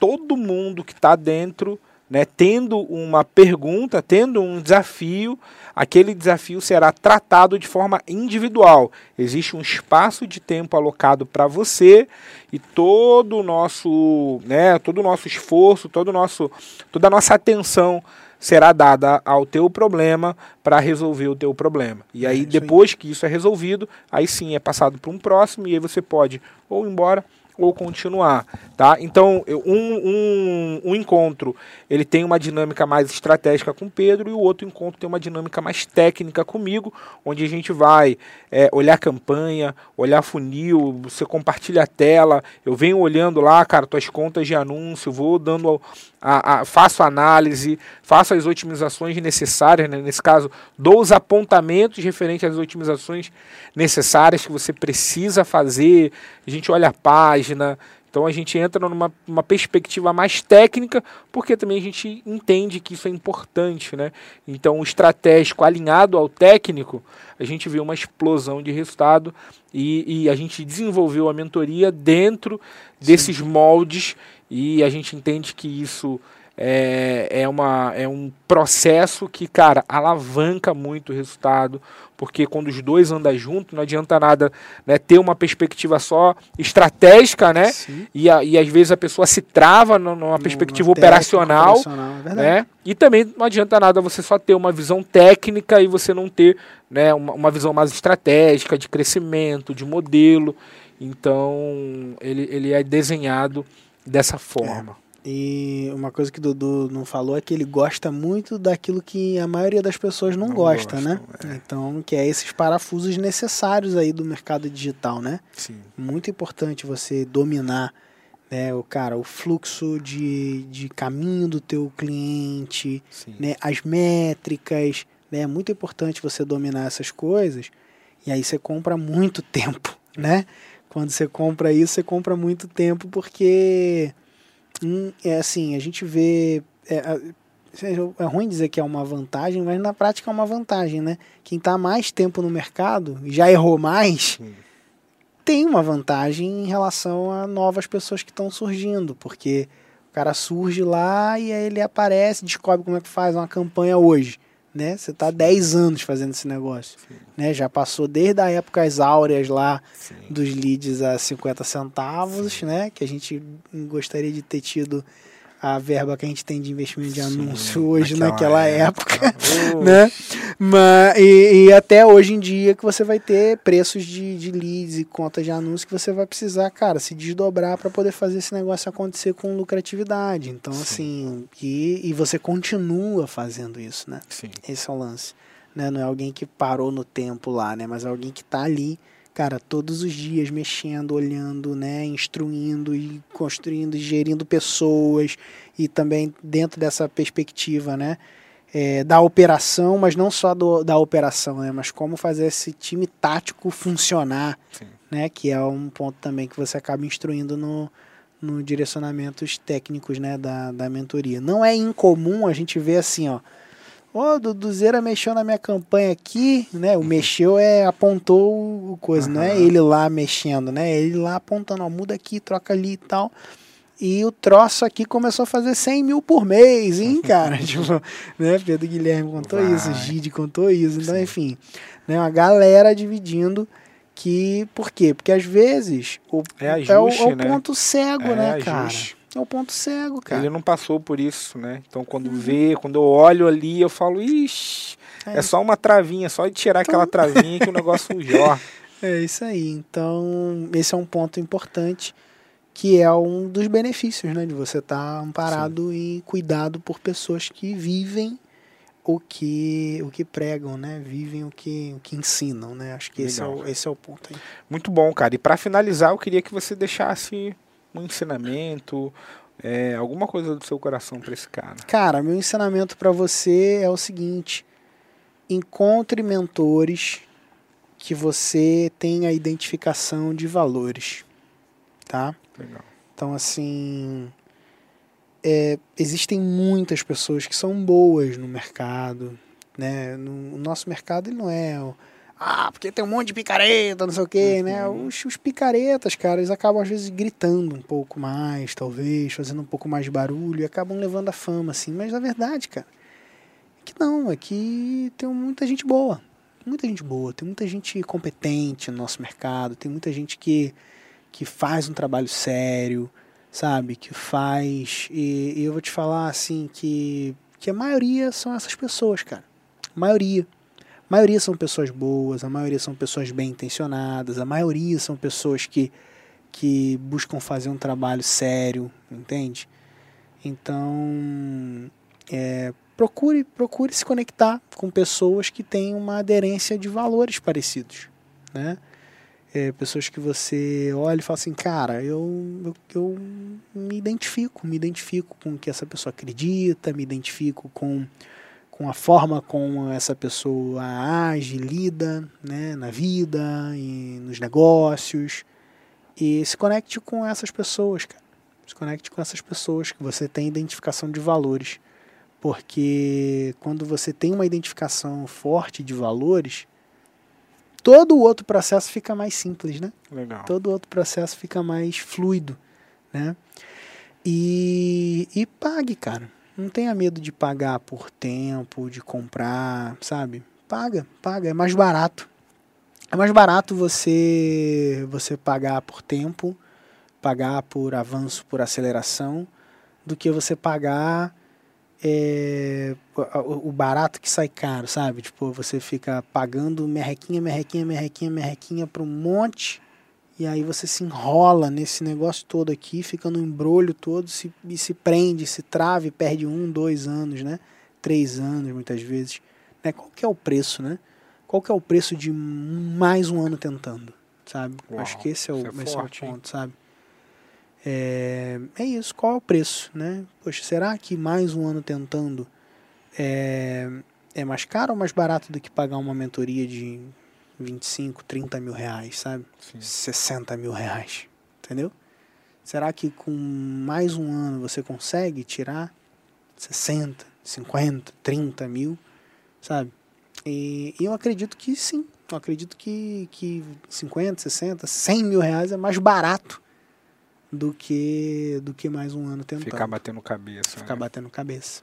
todo mundo que está dentro né, tendo uma pergunta, tendo um desafio, aquele desafio será tratado de forma individual. Existe um espaço de tempo alocado para você e todo o nosso, né, todo o nosso esforço, todo o nosso, toda a nossa atenção será dada ao teu problema para resolver o teu problema. E aí, é depois aí. que isso é resolvido, aí sim é passado para um próximo e aí você pode ou ir embora ou continuar, tá? Então, um, um, um, encontro, ele tem uma dinâmica mais estratégica com o Pedro e o outro encontro tem uma dinâmica mais técnica comigo, onde a gente vai é, olhar campanha, olhar funil, você compartilha a tela, eu venho olhando lá, cara, tuas contas de anúncio, vou dando a, a, faço análise, faço as otimizações necessárias, né? nesse caso, dou os apontamentos referentes às otimizações necessárias que você precisa fazer, a gente olha a página, então a gente entra numa uma perspectiva mais técnica, porque também a gente entende que isso é importante, né? Então o estratégico alinhado ao técnico, a gente vê uma explosão de resultado e, e a gente desenvolveu a mentoria dentro desses Sim. moldes e a gente entende que isso é, é, uma, é um processo que, cara, alavanca muito o resultado, porque quando os dois andam juntos, não adianta nada né, ter uma perspectiva só estratégica, né? E, a, e às vezes a pessoa se trava numa perspectiva operacional, operacional é né? E também não adianta nada você só ter uma visão técnica e você não ter né, uma, uma visão mais estratégica, de crescimento, de modelo. Então, ele, ele é desenhado dessa forma. É. E uma coisa que o Dudu não falou é que ele gosta muito daquilo que a maioria das pessoas não, não gosta, gostam, né? É. Então, que é esses parafusos necessários aí do mercado digital, né? Sim. Muito importante você dominar né, o cara, o fluxo de, de caminho do teu cliente, Sim. né, as métricas, né? É muito importante você dominar essas coisas. E aí você compra muito tempo, né? Quando você compra isso, você compra muito tempo porque Hum, é assim, a gente vê. É, é, ruim dizer que é uma vantagem, mas na prática é uma vantagem, né? Quem está mais tempo no mercado, já errou mais, Sim. tem uma vantagem em relação a novas pessoas que estão surgindo, porque o cara surge lá e aí ele aparece, descobre como é que faz uma campanha hoje né? Você está 10 anos fazendo esse negócio, Sim. né? Já passou desde a época as áureas lá Sim. dos leads a 50 centavos, Sim. né? Que a gente gostaria de ter tido a verba que a gente tem de investimento de Sim, anúncio hoje naquela naquela época, época. né? Mas, e, e até hoje em dia que você vai ter preços de, de leads e contas de anúncio que você vai precisar, cara, se desdobrar para poder fazer esse negócio acontecer com lucratividade. Então, Sim. assim, e, e você continua fazendo isso, né? Sim. Esse é o lance. Né? Não é alguém que parou no tempo lá, né? Mas é alguém que tá ali, cara, todos os dias mexendo, olhando, né? Instruindo e construindo, gerindo pessoas e também dentro dessa perspectiva, né? É, da operação, mas não só do, da operação, né? Mas como fazer esse time tático funcionar, Sim. né? Que é um ponto também que você acaba instruindo no, no direcionamentos técnicos, né? Da, da mentoria. Não é incomum a gente ver assim, ó. Ô, Duduzeira mexeu na minha campanha aqui, né? O mexeu é apontou o coisa, não é ele lá mexendo, né? Ele lá apontando, ó, muda aqui, troca ali e tal. E o troço aqui começou a fazer 100 mil por mês, hein, cara? tipo, né? Pedro Guilherme contou Vai. isso, Gide contou isso. Então, Sim. enfim, né? Uma galera dividindo que... Por quê? Porque às vezes o, É é, o, ajuste, é o né? ponto cego, É né, cara? ajuste. É o ponto cego, cara. Ele não passou por isso, né? Então quando vê, quando eu olho ali, eu falo, ixi, É é só uma travinha, só de tirar aquela travinha que o negócio jorra. É isso aí. Então, esse é um ponto importante que é um dos benefícios, né, de você estar amparado e cuidado por pessoas que vivem o que o que pregam, né? Vivem o que o que ensinam, né? Acho que esse é, o, esse é o ponto aí. Muito bom, cara. E para finalizar, eu queria que você deixasse um ensinamento, é, alguma coisa do seu coração para esse cara. Cara, meu ensinamento para você é o seguinte: encontre mentores que você tenha identificação de valores, tá? Legal. Então, assim, é, existem muitas pessoas que são boas no mercado, né? No, o nosso mercado ele não é ah, porque tem um monte de picareta, não sei o quê, né? Uhum. Os, os picaretas, cara, eles acabam às vezes gritando um pouco mais, talvez, fazendo um pouco mais de barulho e acabam levando a fama, assim. Mas na verdade, cara, é que não, é que tem muita gente boa. Muita gente boa, tem muita gente competente no nosso mercado, tem muita gente que, que faz um trabalho sério, sabe? Que faz. E, e eu vou te falar assim que, que a maioria são essas pessoas, cara. A maioria. A maioria são pessoas boas, a maioria são pessoas bem intencionadas, a maioria são pessoas que, que buscam fazer um trabalho sério, entende? Então, é, procure, procure se conectar com pessoas que têm uma aderência de valores parecidos, né? É, pessoas que você olha e fala assim, cara, eu, eu, eu me identifico, me identifico com o que essa pessoa acredita, me identifico com, com a forma como essa pessoa age, lida né, na vida e nos negócios. E se conecte com essas pessoas, cara. Se conecte com essas pessoas que você tem identificação de valores. Porque quando você tem uma identificação forte de valores, todo o outro processo fica mais simples, né? Legal. todo outro processo fica mais fluido, né? E, e pague, cara. Não tenha medo de pagar por tempo, de comprar, sabe? Paga, paga, é mais barato. É mais barato você você pagar por tempo, pagar por avanço, por aceleração, do que você pagar é, o, barato que sai caro, sabe? Tipo, você fica pagando merrequinha, merrequinha, merrequinha, merrequinha para um monte e aí você se enrola nesse negócio todo aqui, fica no embrolho todo se, e se prende, se trava e perde um, dois anos, né? Três anos, muitas vezes. Né? Qual que é o preço, né? Qual que é o preço de mais um ano tentando, sabe? Uau, Acho que esse é o, é esse forte, é o hein? ponto, sabe? É, é isso, qual é o preço, né? Poxa, será que mais um ano tentando é, é mais caro ou mais barato do que pagar uma mentoria de 25, 30 mil reais, sabe? Sim. 60 mil reais, entendeu? Será que com mais um ano você consegue tirar 60, 50, 30 mil, sabe? E, e eu acredito que sim. Eu acredito que, que 50, 60, 100 mil reais é mais barato do que, do que mais um ano tentando. Ficar batendo cabeça. Ficar né? batendo cabeça.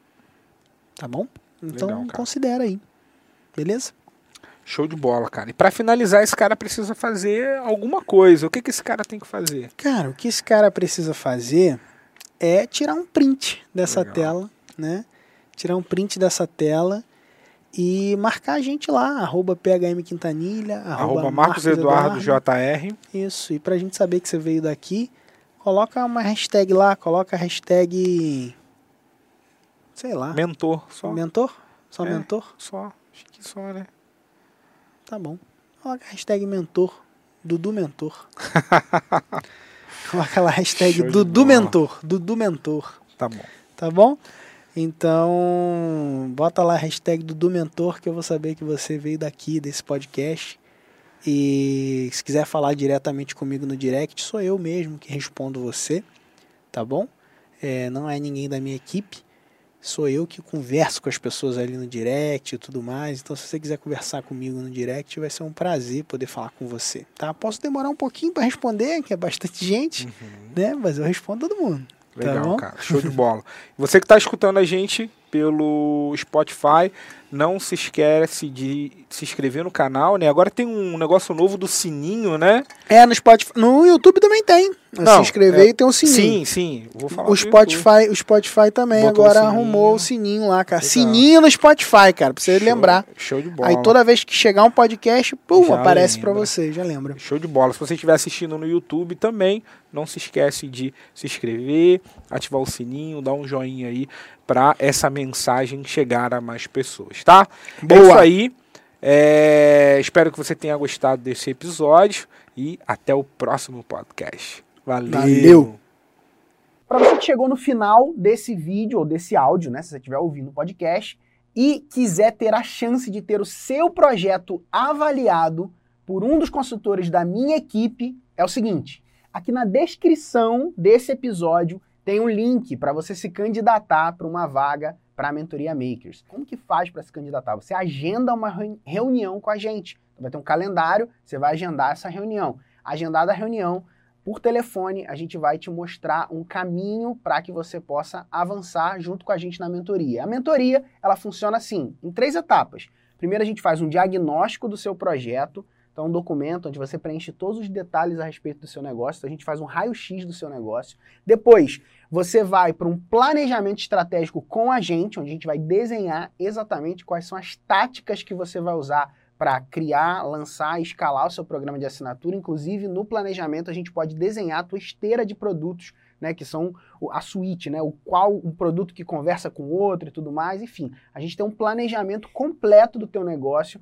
Tá bom? Então Legal, considera aí. Beleza? Show de bola, cara. E pra finalizar, esse cara precisa fazer alguma coisa. O que, que esse cara tem que fazer? Cara, o que esse cara precisa fazer é tirar um print dessa Legal. tela, né? Tirar um print dessa tela e marcar a gente lá, arroba PHM Quintanilha, Arroba Marcos Eduardo JR. Isso, e pra gente saber que você veio daqui, coloca uma hashtag lá, coloca a hashtag. Sei lá. Mentor. Só. Mentor? Só É. mentor? Só. Acho que só, né? Tá bom. Coloca a hashtag mentor. Dudu Mentor. Coloca lá a hastag Show de Dudu. Mentor. Dudu Mentor. Tá bom. Tá bom? Então, bota lá a hashtag Dudu Mentor que eu vou saber que você veio daqui, desse podcast. E se quiser falar diretamente comigo no direct, sou eu mesmo que respondo você, tá bom? É, não é ninguém da minha equipe, sou eu que converso com as pessoas ali no direct e tudo mais. Então, se você quiser conversar comigo no direct, vai ser um prazer poder falar com você, tá? Posso demorar um pouquinho para responder, que é bastante gente, né? Mas eu respondo todo mundo. Tá Legal, bom? cara. Show de bola. Você que está escutando a gente pelo Spotify, não se esquece de se inscrever no canal, né? Agora tem um negócio novo do sininho, né? É, no Spotify. No YouTube também tem. Não, se inscrever é- e tem um sininho. Sim, sim. Vou falar O Spotify, o Spotify também Botou o agora sininho. arrumou o sininho lá, cara. Legal. Sininho no Spotify, cara, pra você. Show- lembrar. Show de bola. Aí toda vez que chegar um podcast, pum, aparece pra lembra. você, já lembra. Show de bola. Se você estiver assistindo no YouTube também, não se esquece de se inscrever, ativar o sininho, dar um joinha aí para essa mensagem chegar a mais pessoas, tá? É Boa. isso aí. É, Espero que você tenha gostado desse episódio e até o próximo podcast. Valeu. Valeu. Para você que chegou no final desse vídeo ou desse áudio, né, se você estiver ouvindo o podcast e quiser ter a chance de ter o seu projeto avaliado por um dos consultores da minha equipe, é o seguinte: aqui na descrição desse episódio tem um link para você se candidatar para uma vaga para a mentoria Makers. Como que faz para se candidatar? Você agenda uma reuni- reunião com a gente. Vai ter um calendário, você vai agendar essa reunião. Agendada a reunião, por telefone, a gente vai te mostrar um caminho para que você possa avançar junto com a gente na mentoria. A mentoria, ela funciona assim, em três etapas. Primeiro a gente faz um diagnóstico do seu projeto, então um documento onde você preenche todos os detalhes a respeito do seu negócio, então a gente faz um raio-x do seu negócio. Depois, você vai para um planejamento estratégico com a gente, onde a gente vai desenhar exatamente quais são as táticas que você vai usar para criar, lançar escalar o seu programa de assinatura. Inclusive, no planejamento, a gente pode desenhar a tua esteira de produtos, né, que são a suíte, né, o qual um produto que conversa com o outro e tudo mais. Enfim, a gente tem um planejamento completo do teu negócio